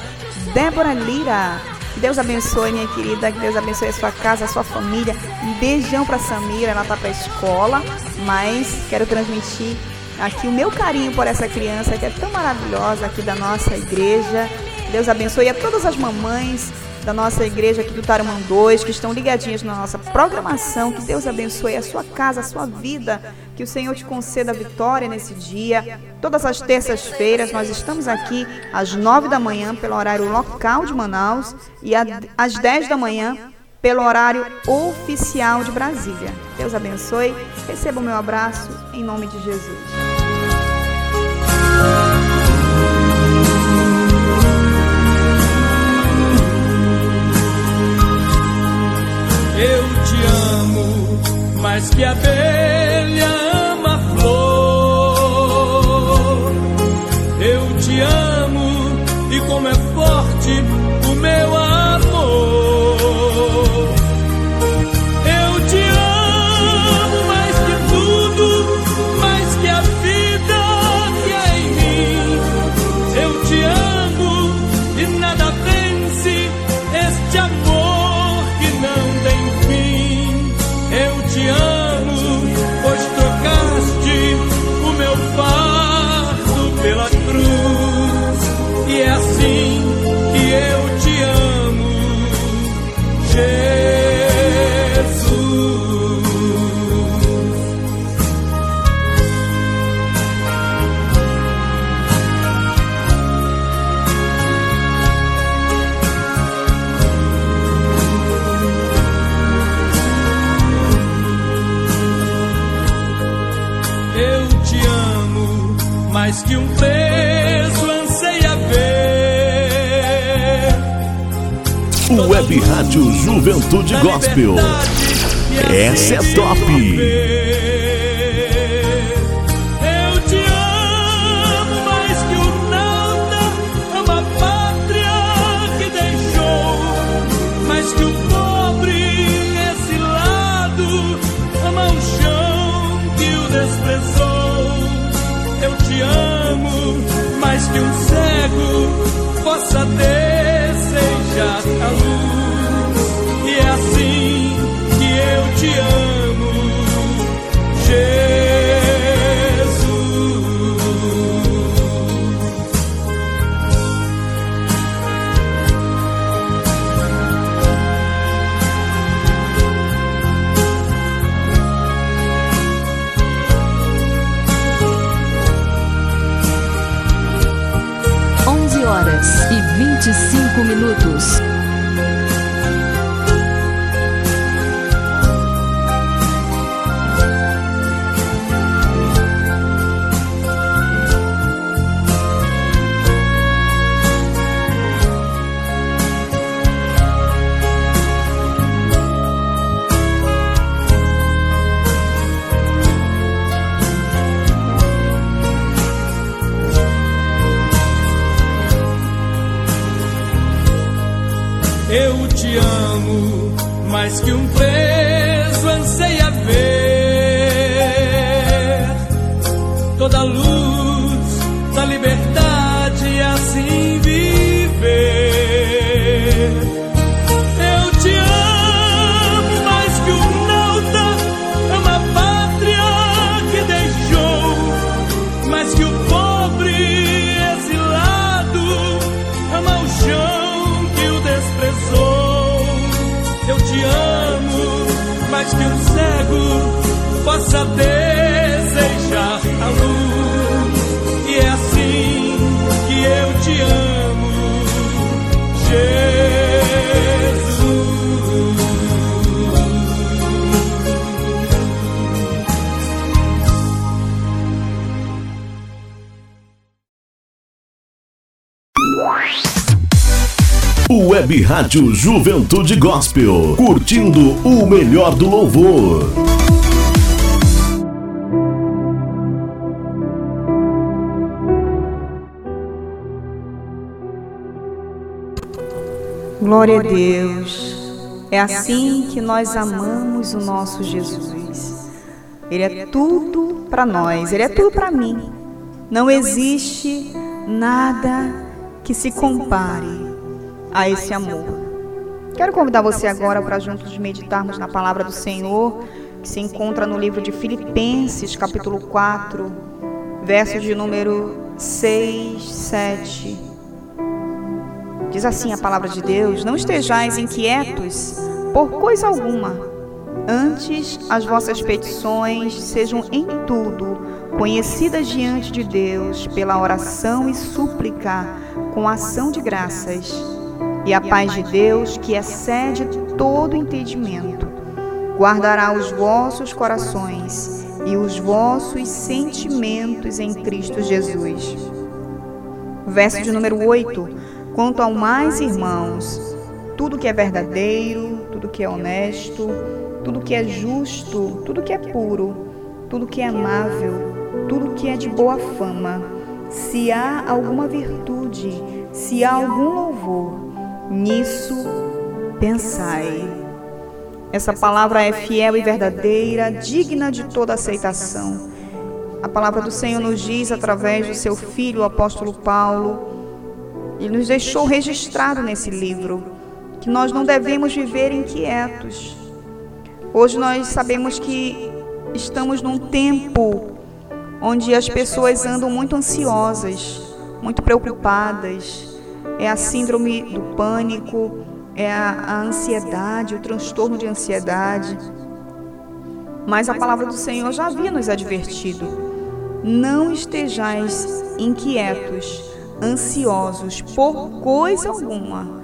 S2: Débora Lira. Que Deus abençoe, minha querida. Que Deus abençoe a sua casa, a sua família. Um beijão pra Samira, ela tá pra escola. Mas quero transmitir aqui o meu carinho por essa criança que é tão maravilhosa aqui da nossa igreja. Deus abençoe a todas as mamães da nossa igreja aqui do Tarumã 2, que estão ligadinhas na nossa programação. Que Deus abençoe a sua casa, a sua vida. Que o Senhor te conceda vitória nesse dia. Todas as terças-feiras nós estamos aqui às nove da manhã pelo horário local de Manaus e às dez da manhã pelo horário oficial de Brasília. Deus abençoe. Receba o meu abraço em nome de Jesus.
S12: Eu te amo mais que a abelha ama a flor. Eu te amo e como é forte o meu pela
S5: Web Rádio Juventude Gospel. Essa é top.
S12: Eu te amo mais que o nada, ama a pátria que deixou, mais que o pobre exilado, ama o chão que o desprezou. Eu te amo mais que um cego possa desejar a luz. Te amo, Jesus.
S9: Onze horas e vinte e cinco minutos.
S5: Rádio Juventude Gospel. Curtindo o melhor do louvor.
S2: Glória a Deus. É assim que nós amamos o nosso Jesus. Ele é tudo para nós, ele é tudo para mim. Não existe nada que se compare a esse amor. Quero convidar você agora para juntos meditarmos na palavra do Senhor, que se encontra no livro de Filipenses, capítulo 4, versos de número 6, 7. Diz assim a palavra de Deus: Não estejais inquietos por coisa alguma, antes as vossas petições sejam em tudo conhecidas diante de Deus pela oração e súplica com ação de graças. E a paz de Deus, que excede todo entendimento, guardará os vossos corações e os vossos sentimentos em Cristo Jesus. Verso de número 8. Quanto ao mais, irmãos, tudo que é verdadeiro, tudo que é honesto, tudo que é justo, tudo que é puro, tudo que é amável, tudo que é de boa fama, se há alguma virtude, se há algum louvor, nisso pensai. Essa palavra é fiel e verdadeira, digna de toda aceitação. A palavra do Senhor nos diz através do seu filho, o apóstolo Paulo, e nos deixou registrado nesse livro que nós não devemos viver inquietos. Hoje nós sabemos que estamos num tempo onde as pessoas andam muito ansiosas, muito preocupadas. É a síndrome do pânico, é a, a ansiedade, o transtorno de ansiedade. Mas a palavra do Senhor já havia nos advertido: não estejais inquietos, ansiosos por coisa alguma.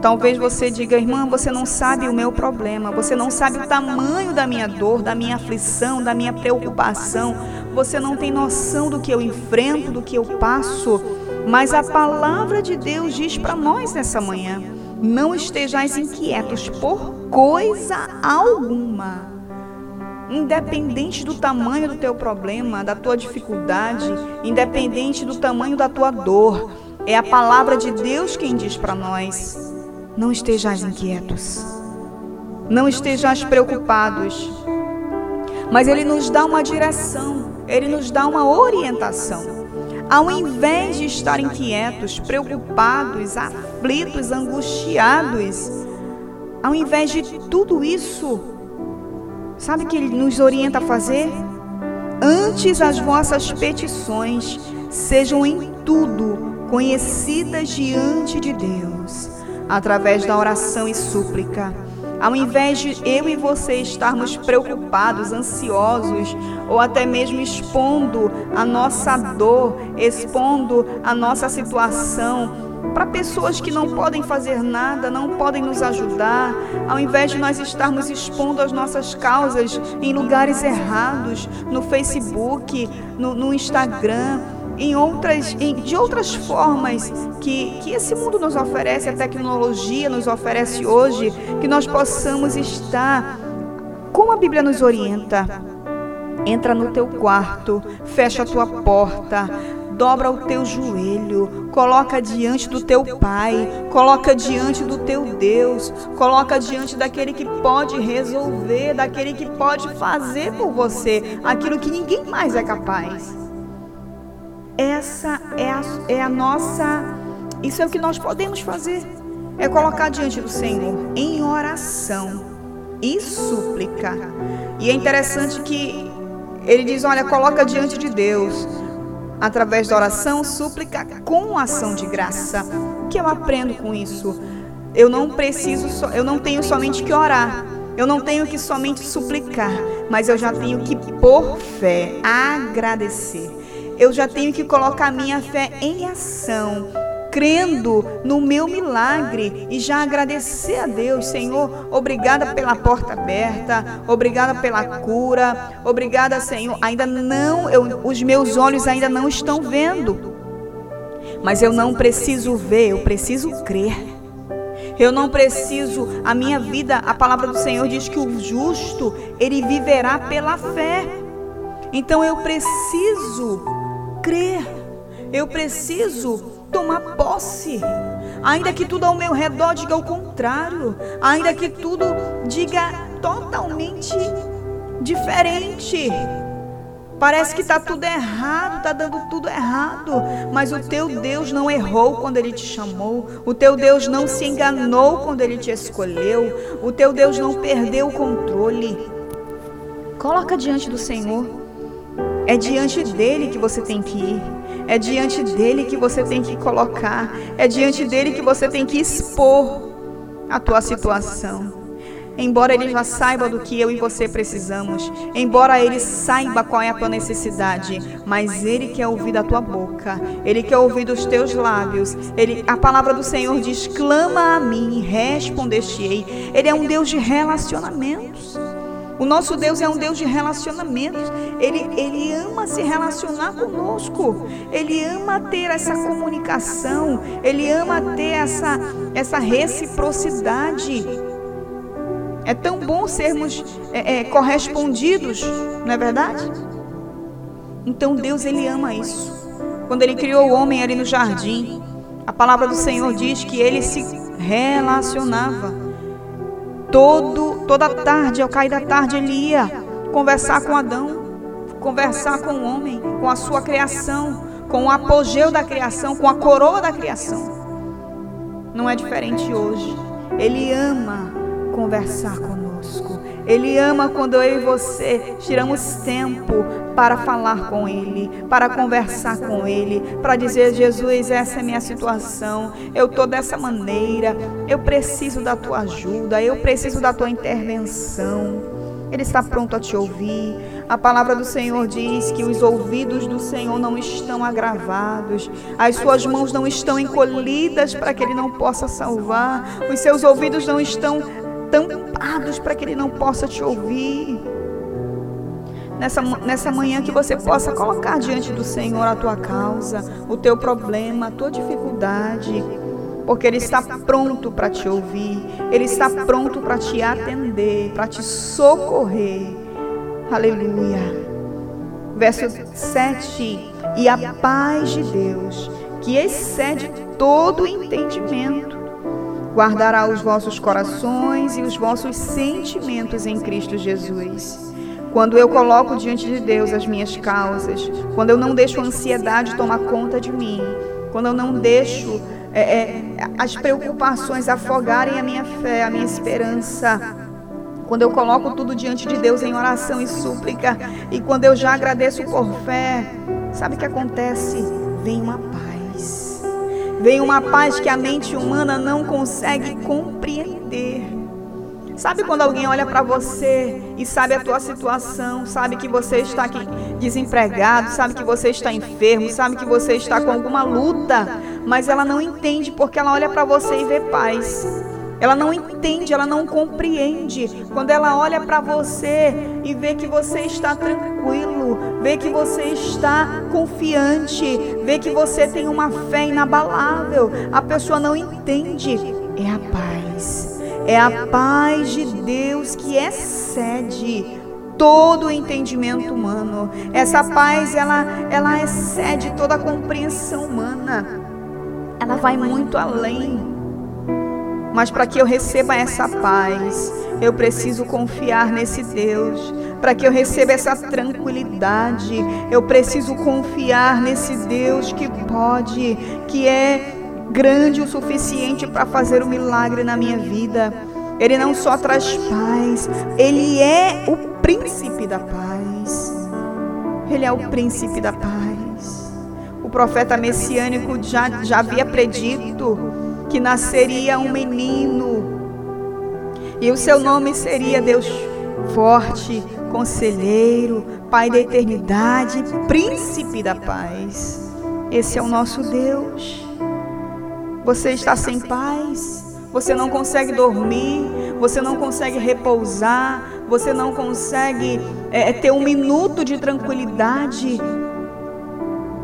S2: Talvez você diga, irmã, você não sabe o meu problema, você não sabe o tamanho da minha dor, da minha aflição, da minha preocupação, você não tem noção do que eu enfrento, do que eu passo. Mas a palavra de Deus diz para nós nessa manhã: não estejais inquietos por coisa alguma. Independente do tamanho do teu problema, da tua dificuldade, independente do tamanho da tua dor, é a palavra de Deus quem diz para nós: não estejais inquietos, não estejais preocupados. Mas Ele nos dá uma direção, Ele nos dá uma orientação. Ao invés de estar inquietos, preocupados, aflitos, angustiados, ao invés de tudo isso, sabe o que Ele nos orienta a fazer? Antes as vossas petições sejam em tudo conhecidas diante de Deus através da oração e súplica. Ao invés de eu e você estarmos preocupados, ansiosos, ou até mesmo expondo a nossa dor, expondo a nossa situação para pessoas que não podem fazer nada, não podem nos ajudar, ao invés de nós estarmos expondo as nossas causas em lugares errados, no Facebook, no, no Instagram, em outras, em, de outras formas que, que esse mundo nos oferece, a tecnologia nos oferece hoje, que nós possamos estar como a Bíblia nos orienta. Entra no teu quarto, fecha a tua porta, dobra o teu joelho, coloca diante do teu Pai, coloca diante do teu Deus, coloca diante daquele que pode resolver, daquele que pode fazer por você aquilo que ninguém mais é capaz. Essa é a, é a nossa. Isso é o que nós podemos fazer. É colocar diante do Senhor em oração e súplica. E é interessante que ele diz: olha, coloca diante de Deus, através da oração, súplica com ação de graça. O que eu aprendo com isso? Eu não preciso, eu não tenho somente que orar. Eu não tenho que somente suplicar, mas eu já tenho que, por fé, agradecer eu já tenho que colocar minha fé em ação, crendo no meu milagre e já agradecer a Deus, Senhor, obrigada pela porta aberta, obrigada pela cura, obrigada, Senhor. Ainda não, eu, os meus olhos ainda não estão vendo, mas eu não preciso ver, eu preciso crer. Eu não preciso, a minha vida, a palavra do Senhor diz que o justo, ele viverá pela fé. Então eu preciso crer. Eu preciso tomar posse. Ainda que tudo ao meu redor diga o contrário, ainda que tudo diga totalmente diferente. Parece que está tudo errado, está dando tudo errado. Mas o teu Deus não errou quando ele te chamou. O teu Deus não se enganou quando ele te escolheu. O teu Deus não perdeu o controle. Coloca diante do Senhor é diante dele que você tem que ir. É diante dele que você tem que colocar. É diante dele que você tem que expor a tua situação. Embora ele já saiba do que eu e você precisamos, embora ele saiba qual é a tua necessidade, mas ele quer ouvir da tua boca, ele quer ouvir dos teus lábios. Ele, a palavra do Senhor diz: clama a mim, respondeste-ei. Ele é um Deus de relacionamentos. O nosso Deus é um Deus de relacionamentos. Ele, ele ama se relacionar conosco. Ele ama ter essa comunicação. Ele ama ter essa, essa reciprocidade. É tão bom sermos é, é, correspondidos, não é verdade? Então Deus ele ama isso. Quando ele criou o homem ali no jardim, a palavra do Senhor diz que ele se relacionava. Todo, toda tarde, ao cair da tarde, ele ia conversar com Adão, conversar com o homem, com a sua criação, com o apogeu da criação, com a coroa da criação. Não é diferente hoje. Ele ama conversar conosco. Ele ama quando eu e você tiramos tempo para falar com Ele, para conversar com Ele, para dizer: Jesus, essa é minha situação, eu estou dessa maneira, eu preciso da tua ajuda, eu preciso da tua intervenção. Ele está pronto a te ouvir. A palavra do Senhor diz que os ouvidos do Senhor não estão agravados, as suas mãos não estão encolhidas para que Ele não possa salvar, os seus ouvidos não estão tampados para que Ele não possa te ouvir. Nessa, nessa manhã que você possa colocar diante do Senhor a tua causa, o teu problema, a tua dificuldade, porque Ele está pronto para te ouvir, Ele está pronto para te atender, para te socorrer. Aleluia. Verso 7: E a paz de Deus, que excede todo entendimento, guardará os vossos corações e os vossos sentimentos em Cristo Jesus. Quando eu coloco diante de Deus as minhas causas, quando eu não deixo a ansiedade tomar conta de mim, quando eu não deixo é, é, as preocupações afogarem a minha fé, a minha esperança, quando eu coloco tudo diante de Deus em oração e súplica, e quando eu já agradeço por fé, sabe o que acontece? Vem uma. Vem uma paz que a mente humana não consegue compreender. Sabe quando alguém olha para você e sabe a tua situação, sabe que você está aqui desempregado, sabe que você está enfermo, sabe que você está com alguma luta, mas ela não entende porque ela olha para você e vê paz. Ela não entende, ela não compreende. Quando ela olha para você e vê que você está tranquilo, vê que você está confiante, vê que você tem uma fé inabalável, a pessoa não entende. É a paz. É a paz de Deus que excede todo o entendimento humano. Essa paz, ela, ela excede toda a compreensão humana. Ela vai muito além. Mas para que eu receba essa paz, eu preciso confiar nesse Deus. Para que eu receba essa tranquilidade, eu preciso confiar nesse Deus que pode, que é grande o suficiente para fazer o um milagre na minha vida. Ele não só traz paz, ele é o príncipe da paz. Ele é o príncipe da paz. O profeta messiânico já, já havia predito que nasceria um menino e o seu nome seria Deus forte, conselheiro, Pai da eternidade, príncipe da paz. Esse é o nosso Deus. Você está sem paz? Você não consegue dormir? Você não consegue repousar? Você não consegue é, ter um minuto de tranquilidade?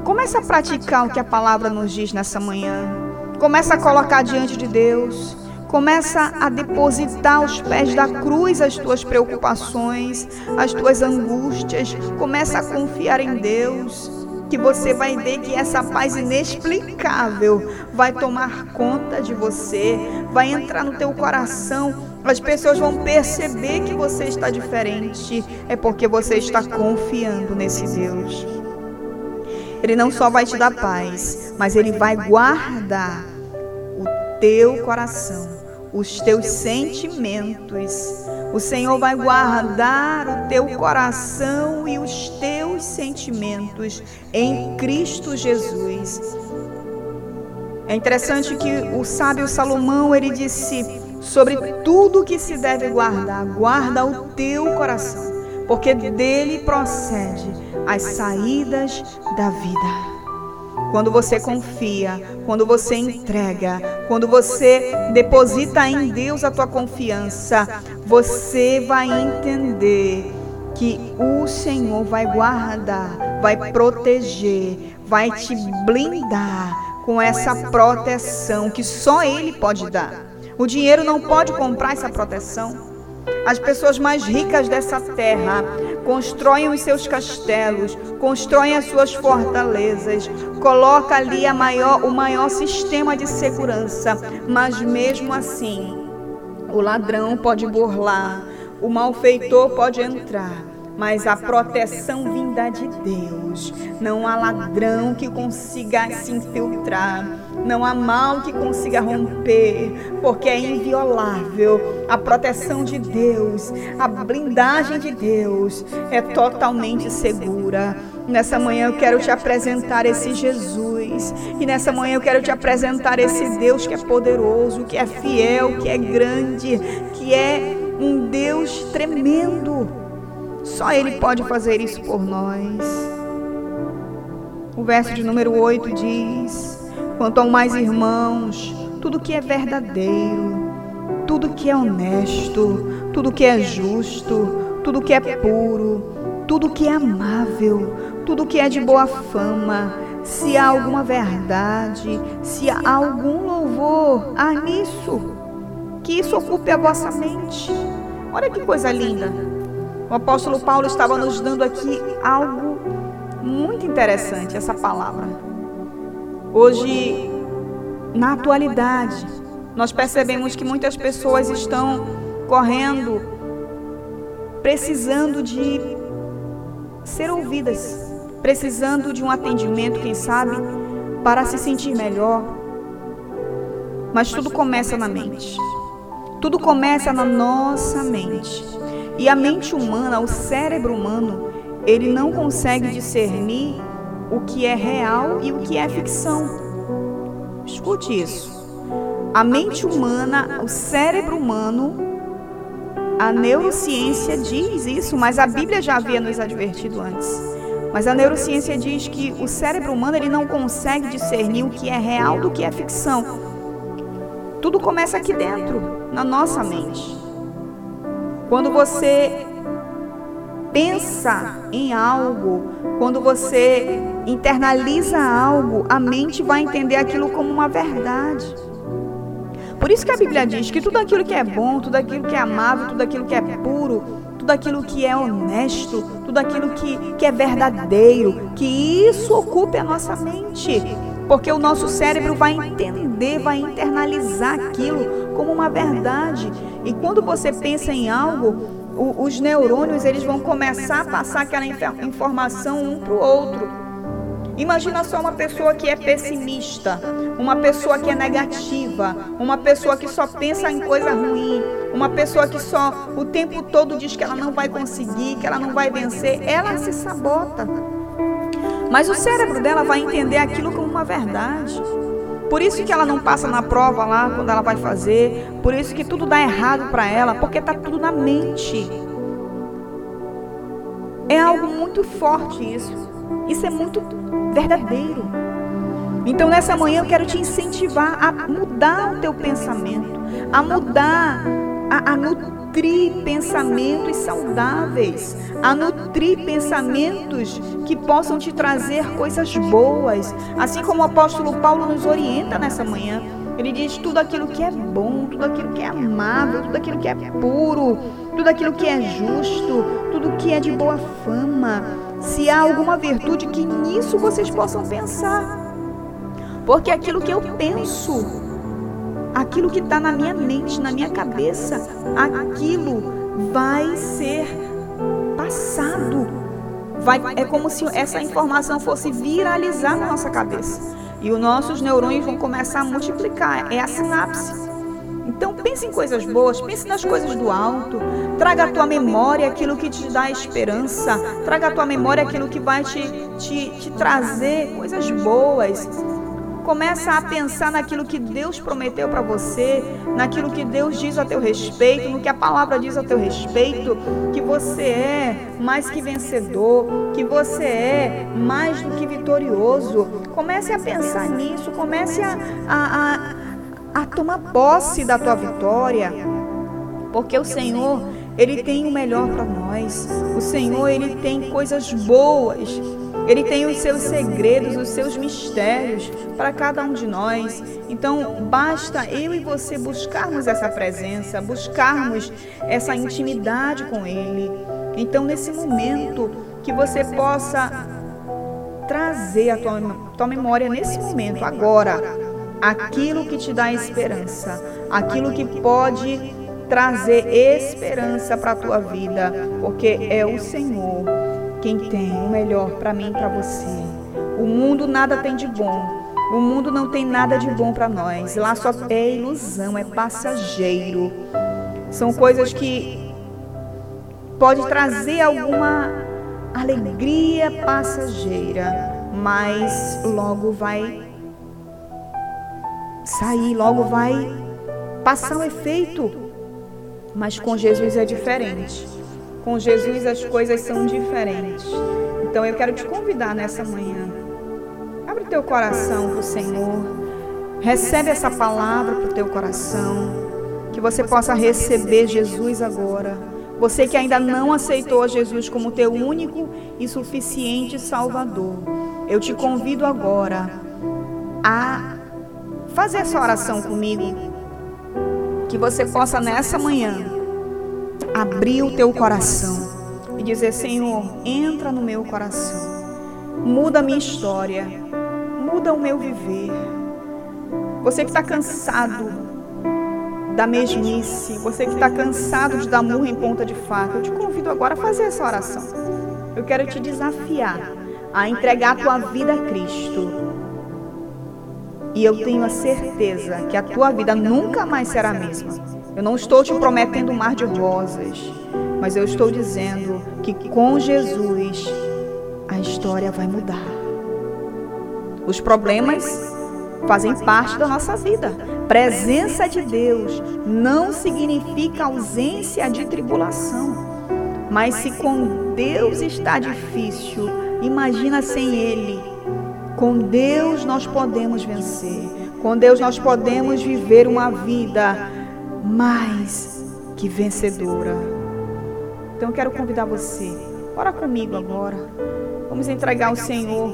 S2: Comece a praticar o que a palavra nos diz nessa manhã. Começa a colocar diante de Deus. Começa a depositar aos pés da cruz as tuas preocupações, as tuas angústias. Começa a confiar em Deus que você vai ver que essa paz inexplicável vai tomar conta de você, vai entrar no teu coração. As pessoas vão perceber que você está diferente, é porque você está confiando nesse Deus. Ele não só vai te dar paz, mas ele vai guardar o teu coração, os teus sentimentos. O Senhor vai guardar o teu coração e os teus sentimentos em Cristo Jesus. É interessante que o sábio Salomão ele disse sobre tudo que se deve guardar, guarda o teu coração, porque dele procede as saídas da vida. Quando você confia, quando você entrega, quando você deposita em Deus a tua confiança, você vai entender que o Senhor vai guardar, vai proteger, vai te blindar com essa proteção que só Ele pode dar. O dinheiro não pode comprar essa proteção. As pessoas mais ricas dessa terra constroem os seus castelos, constroem as suas fortalezas, coloca ali maior, o maior sistema de segurança, mas mesmo assim, o ladrão pode burlar, o malfeitor pode entrar, mas a proteção vinda de Deus. Não há ladrão que consiga se infiltrar, não há mal que consiga romper, porque é inviolável. A proteção de Deus, a blindagem de Deus é totalmente segura. Nessa manhã eu quero te apresentar esse Jesus. E nessa manhã eu quero te apresentar esse Deus que é poderoso, que é fiel, que é grande, que é um Deus tremendo. Só Ele pode fazer isso por nós. O verso de número 8 diz: Quanto ao mais irmãos, tudo que é verdadeiro, tudo que é honesto, tudo que é justo, tudo que é puro, tudo que é amável, tudo que é de boa fama, se há alguma verdade, se há algum louvor, há nisso, que isso ocupe a vossa mente. Olha que coisa linda. O apóstolo Paulo estava nos dando aqui algo muito interessante, essa palavra. Hoje, na atualidade, nós percebemos que muitas pessoas estão correndo, precisando de ser ouvidas, precisando de um atendimento, quem sabe, para se sentir melhor. Mas tudo começa na mente. Tudo começa na nossa mente. E a mente humana, o cérebro humano, ele não consegue discernir o que é real e o que é ficção. Escute isso. A mente humana, o cérebro humano, a neurociência diz isso, mas a Bíblia já havia nos advertido antes. Mas a neurociência diz que o cérebro humano ele não consegue discernir o que é real do que é ficção. Tudo começa aqui dentro, na nossa mente. Quando você pensa em algo, quando você internaliza algo, a mente vai entender aquilo como uma verdade. Por isso que a Bíblia diz que tudo aquilo que é bom, tudo aquilo que é amável, tudo aquilo que é puro, tudo aquilo que é honesto, tudo aquilo que, que é verdadeiro, que isso ocupe a nossa mente. Porque o nosso cérebro vai entender, vai internalizar aquilo como uma verdade. E quando você pensa em algo, o, os neurônios eles vão começar a passar aquela informação um para o outro. Imagina só uma pessoa que é pessimista, uma pessoa que é negativa, uma pessoa que só pensa em coisa ruim, uma pessoa que só o tempo todo diz que ela não vai conseguir, que ela não vai vencer, ela se sabota. Mas o cérebro dela vai entender aquilo como uma verdade. Por isso que ela não passa na prova lá quando ela vai fazer, por isso que tudo dá errado para ela, porque está tudo na mente. É algo muito forte isso. Isso é muito verdadeiro. Então nessa manhã eu quero te incentivar a mudar o teu pensamento, a mudar, a, a nutrir pensamentos saudáveis, a nutrir pensamentos que possam te trazer coisas boas, assim como o apóstolo Paulo nos orienta nessa manhã. Ele diz tudo aquilo que é bom, tudo aquilo que é amável, tudo aquilo que é puro, tudo aquilo que é justo, tudo que é de boa fama se há alguma virtude que nisso vocês possam pensar. Porque aquilo que eu penso, aquilo que está na minha mente, na minha cabeça, aquilo vai ser passado. Vai, é como se essa informação fosse viralizar na nossa cabeça. E os nossos neurônios vão começar a multiplicar. É a sinapse. Então pense em coisas boas, pense nas coisas do alto. Traga à tua memória aquilo que te dá esperança. Traga à tua memória aquilo que vai te, te, te trazer coisas boas. Começa a pensar naquilo que Deus prometeu para você, naquilo que Deus diz a teu respeito, no que a palavra diz a teu respeito, que você é mais que vencedor, que você é mais do que vitorioso. Comece a pensar nisso, comece a, a, a a tomar posse da tua vitória, porque o Senhor, ele tem o melhor para nós. O Senhor, ele tem coisas boas. Ele tem os seus segredos, os seus mistérios para cada um de nós. Então, basta eu e você buscarmos essa presença, buscarmos essa intimidade com Ele. Então, nesse momento, que você possa trazer a tua, tua memória nesse momento, agora, aquilo que te dá esperança, aquilo que pode trazer esperança para a tua vida, porque é o Senhor quem tem o melhor para mim e para você. O mundo nada tem de bom. O mundo não tem nada de bom para nós. Lá só é ilusão, é passageiro. São coisas que pode trazer alguma alegria passageira, mas logo vai sair, logo vai passar o efeito. Mas com Jesus é diferente. Com Jesus as coisas são diferentes. Então eu quero te convidar nessa manhã. Abre teu coração para o Senhor. Recebe essa palavra para o teu coração. Que você possa receber Jesus agora. Você que ainda não aceitou Jesus como teu único e suficiente Salvador. Eu te convido agora a fazer essa oração comigo. Que você possa nessa manhã abrir o teu coração e dizer: Senhor, entra no meu coração, muda a minha história, muda o meu viver. Você que está cansado da mesmice, você que está cansado de dar murro em ponta de faca, eu te convido agora a fazer essa oração. Eu quero te desafiar a entregar a tua vida a Cristo e eu tenho a certeza que a tua vida nunca mais será a mesma. Eu não estou te prometendo um mar de rosas, mas eu estou dizendo que com Jesus a história vai mudar. Os problemas fazem parte da nossa vida. Presença de Deus não significa ausência de tribulação. Mas se com Deus está difícil, imagina sem Ele com Deus nós podemos vencer. Com Deus nós podemos viver uma vida mais que vencedora. Então quero convidar você. Ora comigo agora. Vamos entregar ao Senhor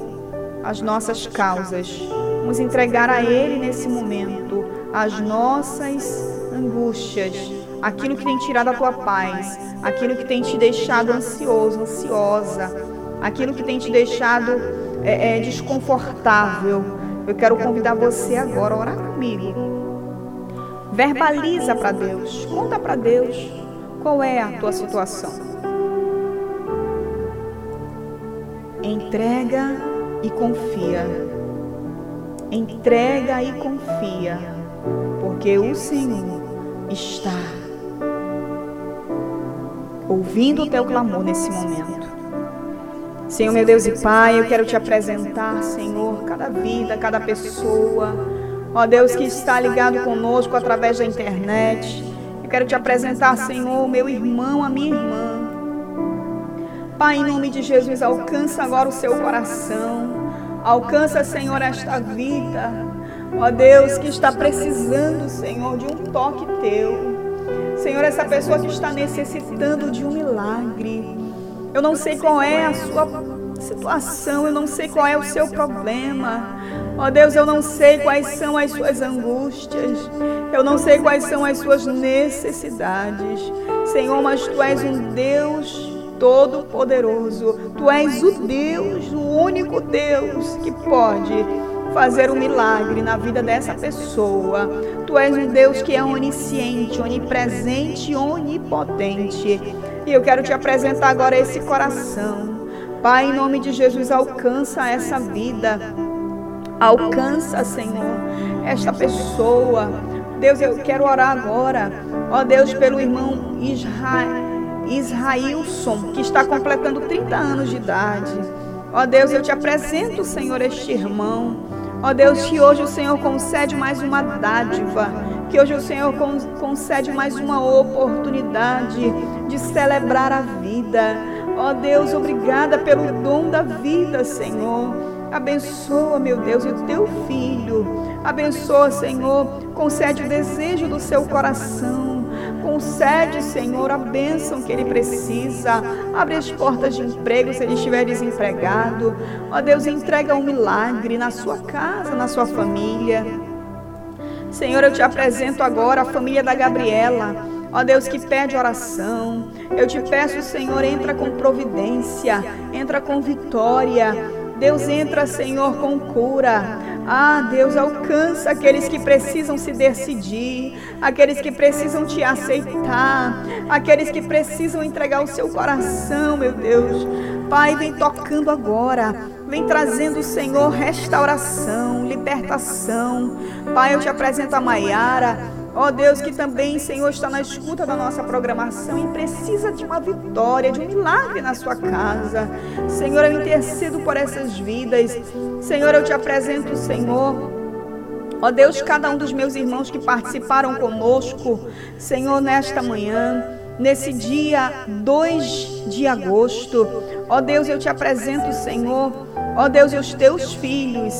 S2: as nossas causas. Vamos entregar a Ele nesse momento as nossas angústias, aquilo que tem tirado a tua paz, aquilo que tem te deixado ansioso, ansiosa, aquilo que tem te deixado é, é desconfortável, eu quero convidar você agora a orar comigo. Verbaliza para Deus, conta para Deus qual é a tua situação. Entrega e confia. Entrega e confia, porque o Senhor está ouvindo o teu clamor nesse momento. Senhor, meu Deus e Pai, eu quero te apresentar, Senhor, cada vida, cada pessoa, ó Deus que está ligado conosco através da internet. Eu quero te apresentar, Senhor, meu irmão, a minha irmã. Pai, em nome de Jesus, alcança agora o seu coração. Alcança, Senhor, esta vida. Ó Deus, que está precisando, Senhor, de um toque teu. Senhor, essa pessoa que está necessitando de um milagre. Eu não sei qual é a sua situação, eu não sei qual é o seu problema. Ó oh, Deus, eu não sei quais são as suas angústias, eu não sei quais são as suas necessidades. Senhor, mas tu és um Deus todo-poderoso. Tu és o Deus, o único Deus que pode fazer um milagre na vida dessa pessoa. Tu és um Deus que é onisciente, onipresente, onipotente. E eu quero te apresentar agora esse coração. Pai, em nome de Jesus, alcança essa vida. Alcança, Senhor, esta pessoa. Deus, eu quero orar agora. Ó Deus, pelo irmão Israel, Israelson, que está completando 30 anos de idade. Ó Deus, eu te apresento, Senhor, este irmão. Ó Deus, que hoje o Senhor concede mais uma dádiva, que hoje o Senhor concede mais uma oportunidade de celebrar a vida. Ó Deus, obrigada pelo dom da vida, Senhor. Abençoa, meu Deus, o teu filho. Abençoa, Senhor. Concede o desejo do seu coração. Concede, Senhor, a bênção que ele precisa. Abre as portas de emprego se ele estiver desempregado. Ó Deus, entrega um milagre na sua casa, na sua família. Senhor, eu te apresento agora a família da Gabriela. Ó Deus que pede oração. Eu te peço, Senhor, entra com providência, entra com vitória. Deus entra, Senhor, com cura. Ah, Deus, alcança aqueles que precisam se decidir, aqueles que precisam te aceitar, aqueles que precisam entregar o seu coração, meu Deus. Pai, vem tocando agora, vem trazendo, Senhor, restauração, libertação. Pai, eu te apresento a Maiara. Ó oh Deus, que também, Senhor, está na escuta da nossa programação e precisa de uma vitória, de um milagre na sua casa. Senhor, eu intercedo por essas vidas. Senhor, eu te apresento, Senhor. Ó oh Deus, cada um dos meus irmãos que participaram conosco, Senhor, nesta manhã, nesse dia 2 de agosto. Ó oh Deus, eu te apresento, Senhor. Ó Deus, e os teus filhos,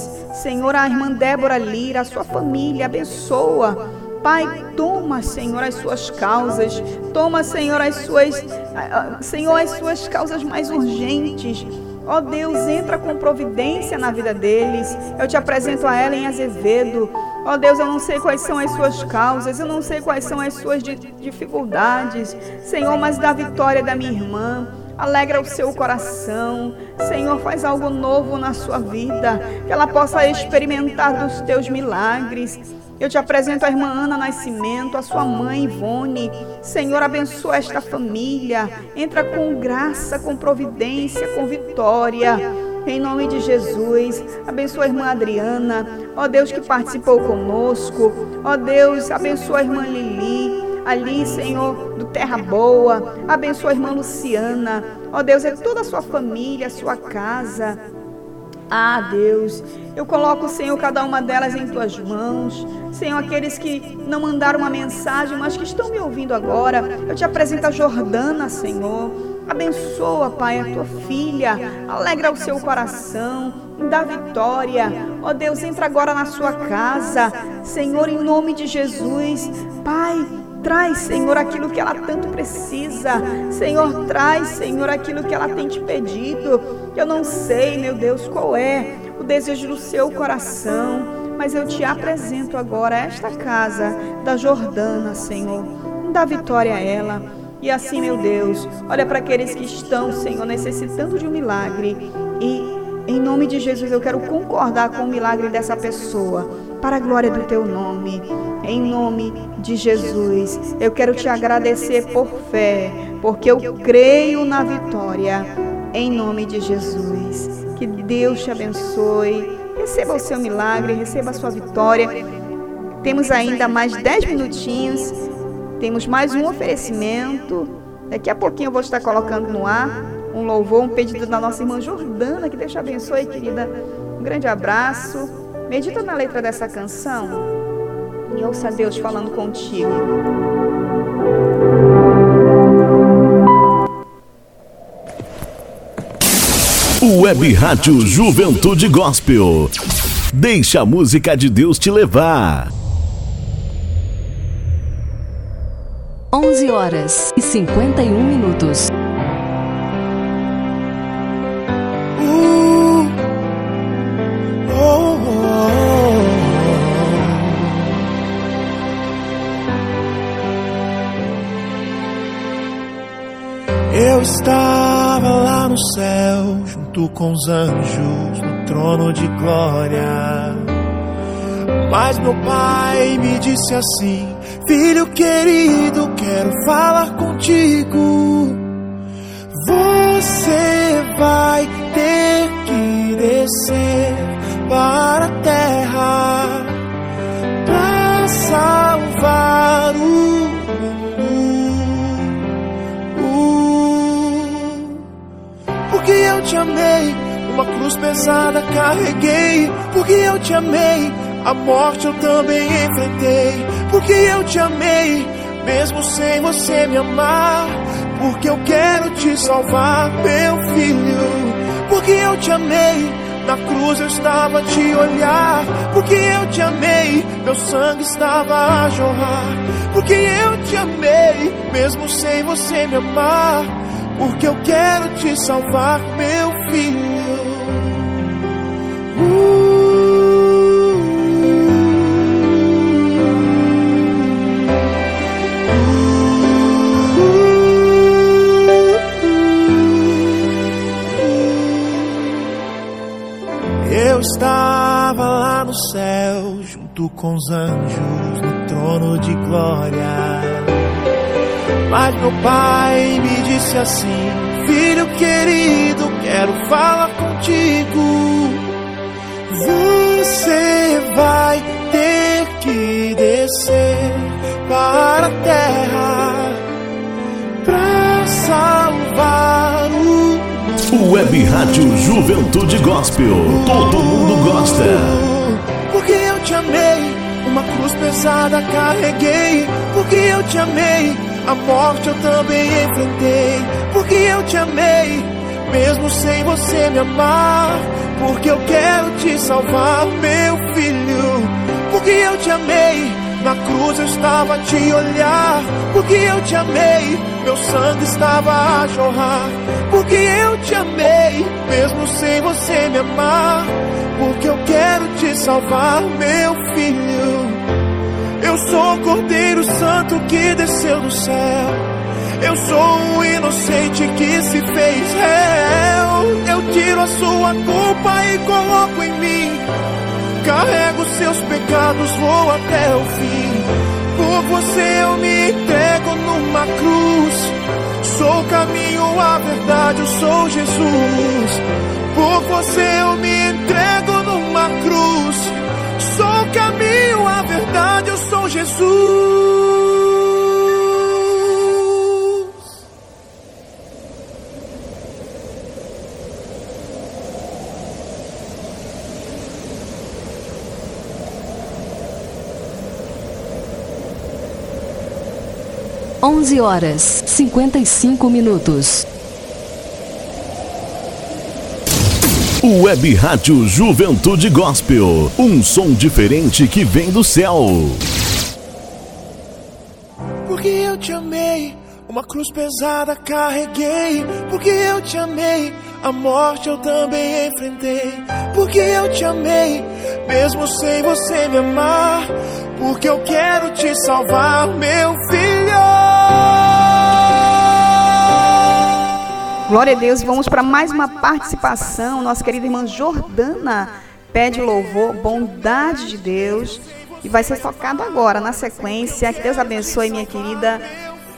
S2: Senhor, a irmã Débora Lira, a sua família, abençoa. Pai, toma, Senhor, as suas causas. Toma, Senhor, as suas, Senhor, as suas causas mais urgentes. Ó oh Deus, entra com providência na vida deles. Eu te apresento a ela em Azevedo. Ó oh Deus, eu não sei quais são as suas causas, eu não sei quais são as suas dificuldades. Senhor, mas da vitória da minha irmã. Alegra o seu coração. Senhor, faz algo novo na sua vida. Que ela possa experimentar dos teus milagres. Eu te apresento a irmã Ana Nascimento, a sua mãe Ivone. Senhor, abençoa esta família. Entra com graça, com providência, com vitória. Em nome de Jesus, abençoa a irmã Adriana, ó Deus que participou conosco, ó Deus, abençoa a irmã Lili, ali, Senhor, do Terra Boa, abençoa a irmã Luciana, ó Deus, é toda a sua família, a sua casa. Ah, Deus, eu coloco, Senhor, cada uma delas em tuas mãos. Senhor, aqueles que não mandaram uma mensagem, mas que estão me ouvindo agora, eu te apresento a Jordana, Senhor. Abençoa, Pai, a tua filha. Alegra o seu coração. Dá vitória. Ó oh, Deus, entra agora na sua casa. Senhor, em nome de Jesus. Pai, Traz, Senhor, aquilo que ela tanto precisa. Senhor, traz, Senhor, aquilo que ela tem te pedido. Eu não sei, meu Deus, qual é o desejo do seu coração, mas eu te apresento agora esta casa da Jordana, Senhor. Dá vitória a ela. E assim, meu Deus, olha para aqueles que estão, Senhor, necessitando de um milagre. E em nome de Jesus eu quero concordar com o milagre dessa pessoa para a glória do teu nome. Em nome de Jesus, eu quero te agradecer por fé, porque eu creio na vitória. Em nome de Jesus. Que Deus te abençoe. Receba o seu milagre, receba a sua vitória. Temos ainda mais 10 minutinhos. Temos mais um oferecimento. Daqui a pouquinho eu vou estar colocando no ar um louvor, um pedido da nossa irmã Jordana. Que Deus te abençoe, querida. Um grande abraço. Medita na letra dessa canção e ouça Deus falando contigo.
S5: Web Rádio Juventude Gospel. Deixa a música de Deus te levar.
S9: 11 horas e 51 minutos.
S8: Eu estava lá no céu, junto com os anjos, no trono de glória. Mas meu pai me disse assim: Filho querido, quero falar contigo. Você vai ter que descer para a terra para salvar o Porque eu te amei, uma cruz pesada carreguei. Porque eu te amei, a morte eu também enfrentei. Porque eu te amei, mesmo sem você me amar. Porque eu quero te salvar, meu filho. Porque eu te amei, na cruz eu estava a te olhar. Porque eu te amei, meu sangue estava a jorrar. Porque eu te amei, mesmo sem você me amar porque eu quero te salvar, meu filho. Eu estava lá no céu, junto com os anjos, no trono de glória. Mas meu pai me disse assim: Filho querido, quero falar contigo. Você vai ter que descer para a terra para salvar o
S5: Web Rádio Juventude Gospel. Todo mundo gosta.
S8: Porque eu te amei, uma cruz pesada carreguei. Porque eu te amei, a morte eu também enfrentei. Porque eu te amei, mesmo sem você me amar. Porque eu quero te salvar, meu filho. Porque eu te amei, na cruz eu estava a te olhar. Porque eu te amei, meu sangue estava a jorrar. Porque eu te amei, mesmo sem você me amar. Porque eu quero te salvar, meu filho. Eu sou o Cordeiro Santo que desceu do céu. Eu sou um inocente que se fez réu. Eu tiro a sua culpa e coloco em mim. Carrego seus pecados, vou até o fim. Por você eu me entrego numa cruz. Sou o caminho, a verdade, eu sou Jesus. Por você eu me entrego numa cruz.
S9: 11 horas 55 minutos.
S5: Web Rádio Juventude Gospel. Um som diferente que vem do céu.
S8: Porque eu te amei, uma cruz pesada carreguei. Porque eu te amei, a morte eu também enfrentei. Porque eu te amei, mesmo sem você me amar. Porque eu quero te salvar, meu filho.
S2: Glória a Deus, vamos para mais uma participação. Nossa querida irmã Jordana pede louvor, bondade de Deus. E vai ser tocado agora, na sequência. Que Deus abençoe, minha querida.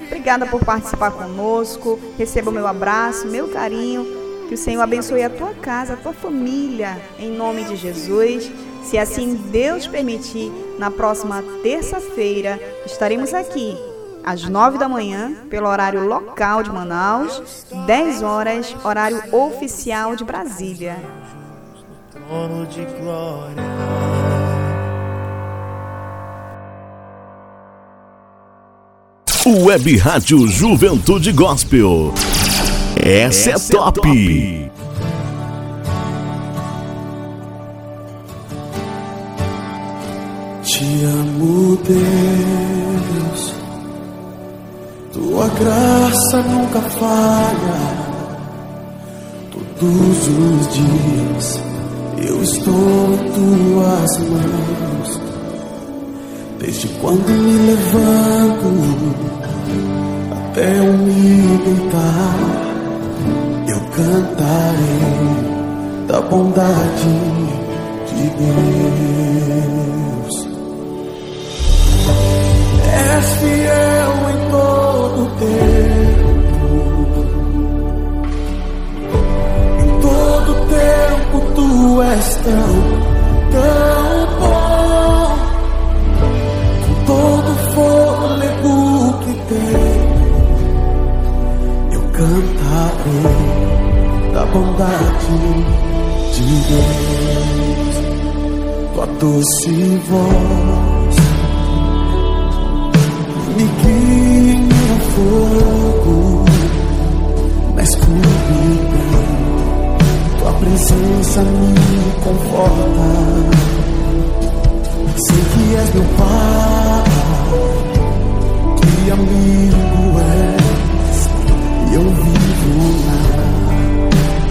S2: Obrigada por participar conosco. Receba o meu abraço, meu carinho. Que o Senhor abençoe a tua casa, a tua família, em nome de Jesus. Se assim Deus permitir, na próxima terça-feira estaremos aqui às 9 da manhã, pelo horário local de Manaus, 10 horas, horário oficial de Brasília.
S8: Trono de glória.
S5: Web Rádio Juventude Gospel. Essa, é top.
S13: Te amo, Deus. Tua graça nunca falha. Todos os dias eu estou em tuas mãos. Desde quando me levanto até eu me deitar, eu cantarei da bondade de Deus. És fiel em todo tempo. Em todo tempo tu és tão, tão bom. Com todo fôlego que tenho, eu cantarei da bondade de Deus. Tua doce voz me guia fogo, na escuridão. Tua presença me conforta. Sei que és meu Pai, que amigo és, e eu vivo na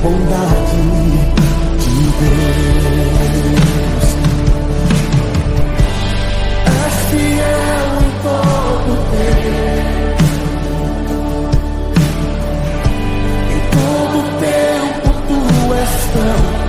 S13: bondade de Deus. És fiel em todo tempo. Todo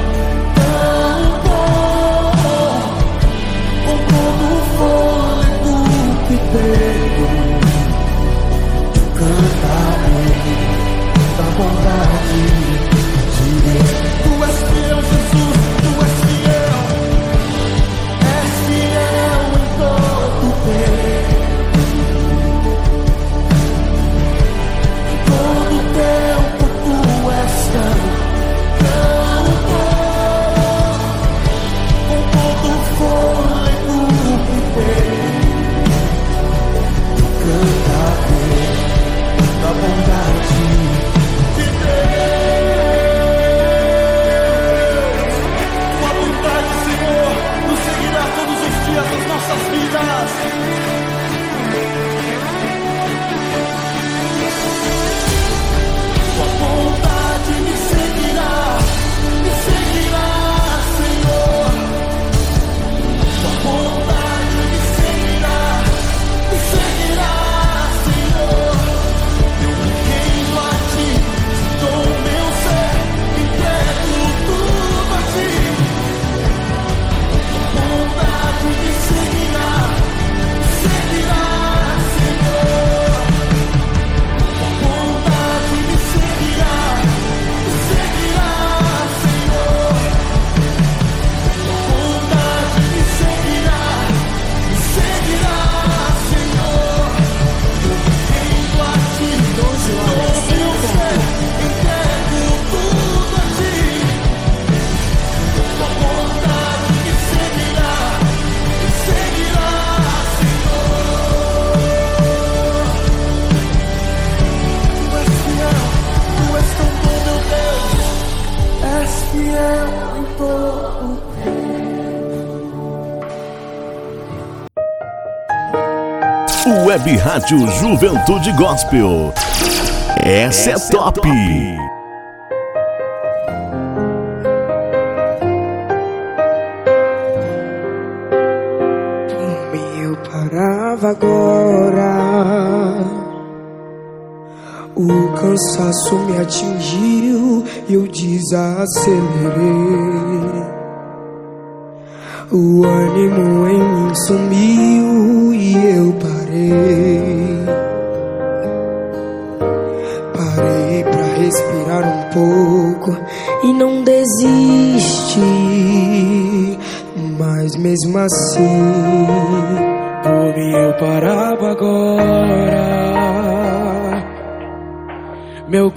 S5: Rádio Juventude Gospel. Essa é top.
S12: Eu parava agora. O cansaço me atingiu e eu desacelerei.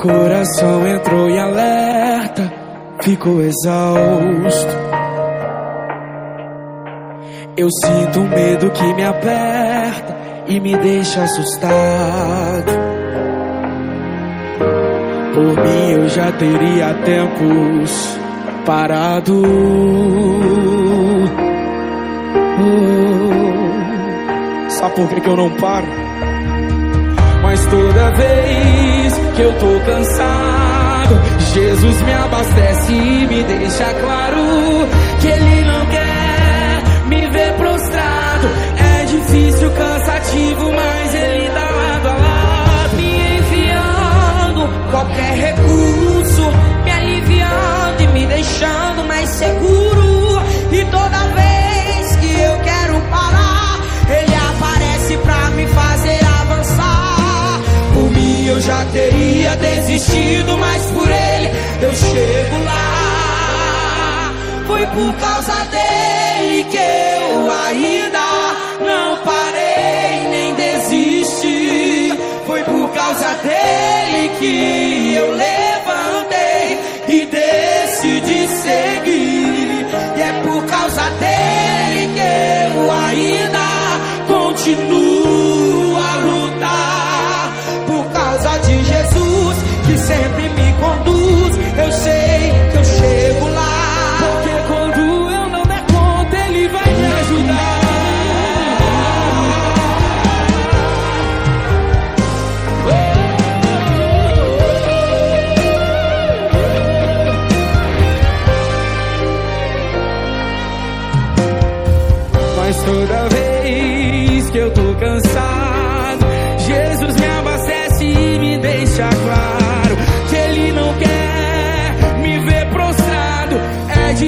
S12: Coração entrou em alerta, ficou exausto. Eu sinto um medo que me aperta e me deixa assustado. Por mim eu já teria tempos parado. Oh, sabe por que, que eu não paro? Mas toda vez que eu tô cansado, Jesus me abastece e me deixa claro que Ele não quer me ver prostrado. É difícil, cansativo, mas Ele tá lado a lado, me enviando qualquer recurso, me aliviando e me deixando mais seguro. Já teria desistido, mas por Ele eu chego lá. Foi por causa dele que eu ainda não parei nem desisti. Foi por causa dele que eu levantei e decidi seguir. E é por causa dele que eu ainda continuo conduz, eu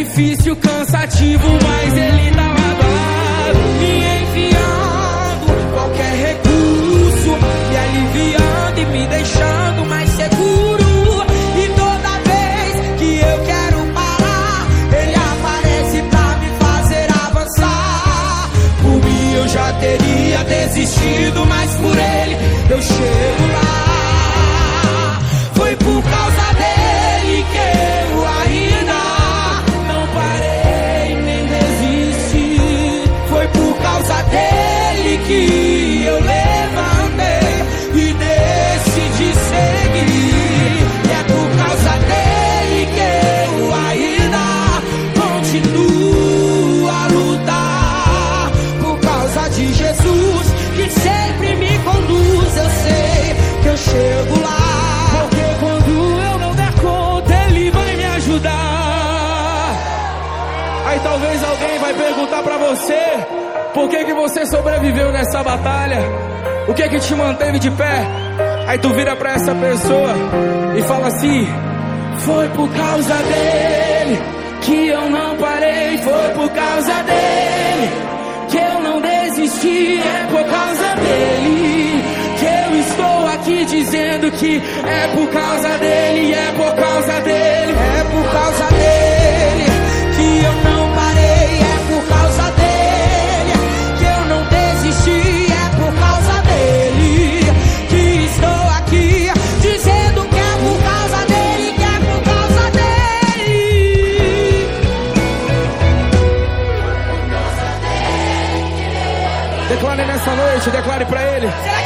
S12: difícil, cansativo, mas Ele tá lado a lado, me enviando qualquer recurso, me aliviando e me deixando mais seguro. E toda vez que eu quero parar, Ele aparece pra me fazer avançar. Por mim eu já teria desistido, mas por Ele eu chego
S14: você por que que você sobreviveu nessa batalha? O que que te manteve de pé? Aí tu vira pra essa pessoa e fala assim: Foi por causa dele que eu não parei, foi por causa dele que eu não desisti, é por causa dele que eu estou aqui dizendo que é por causa dele, é por causa dele,
S12: É por causa
S14: noite, declare pra ele.
S12: Será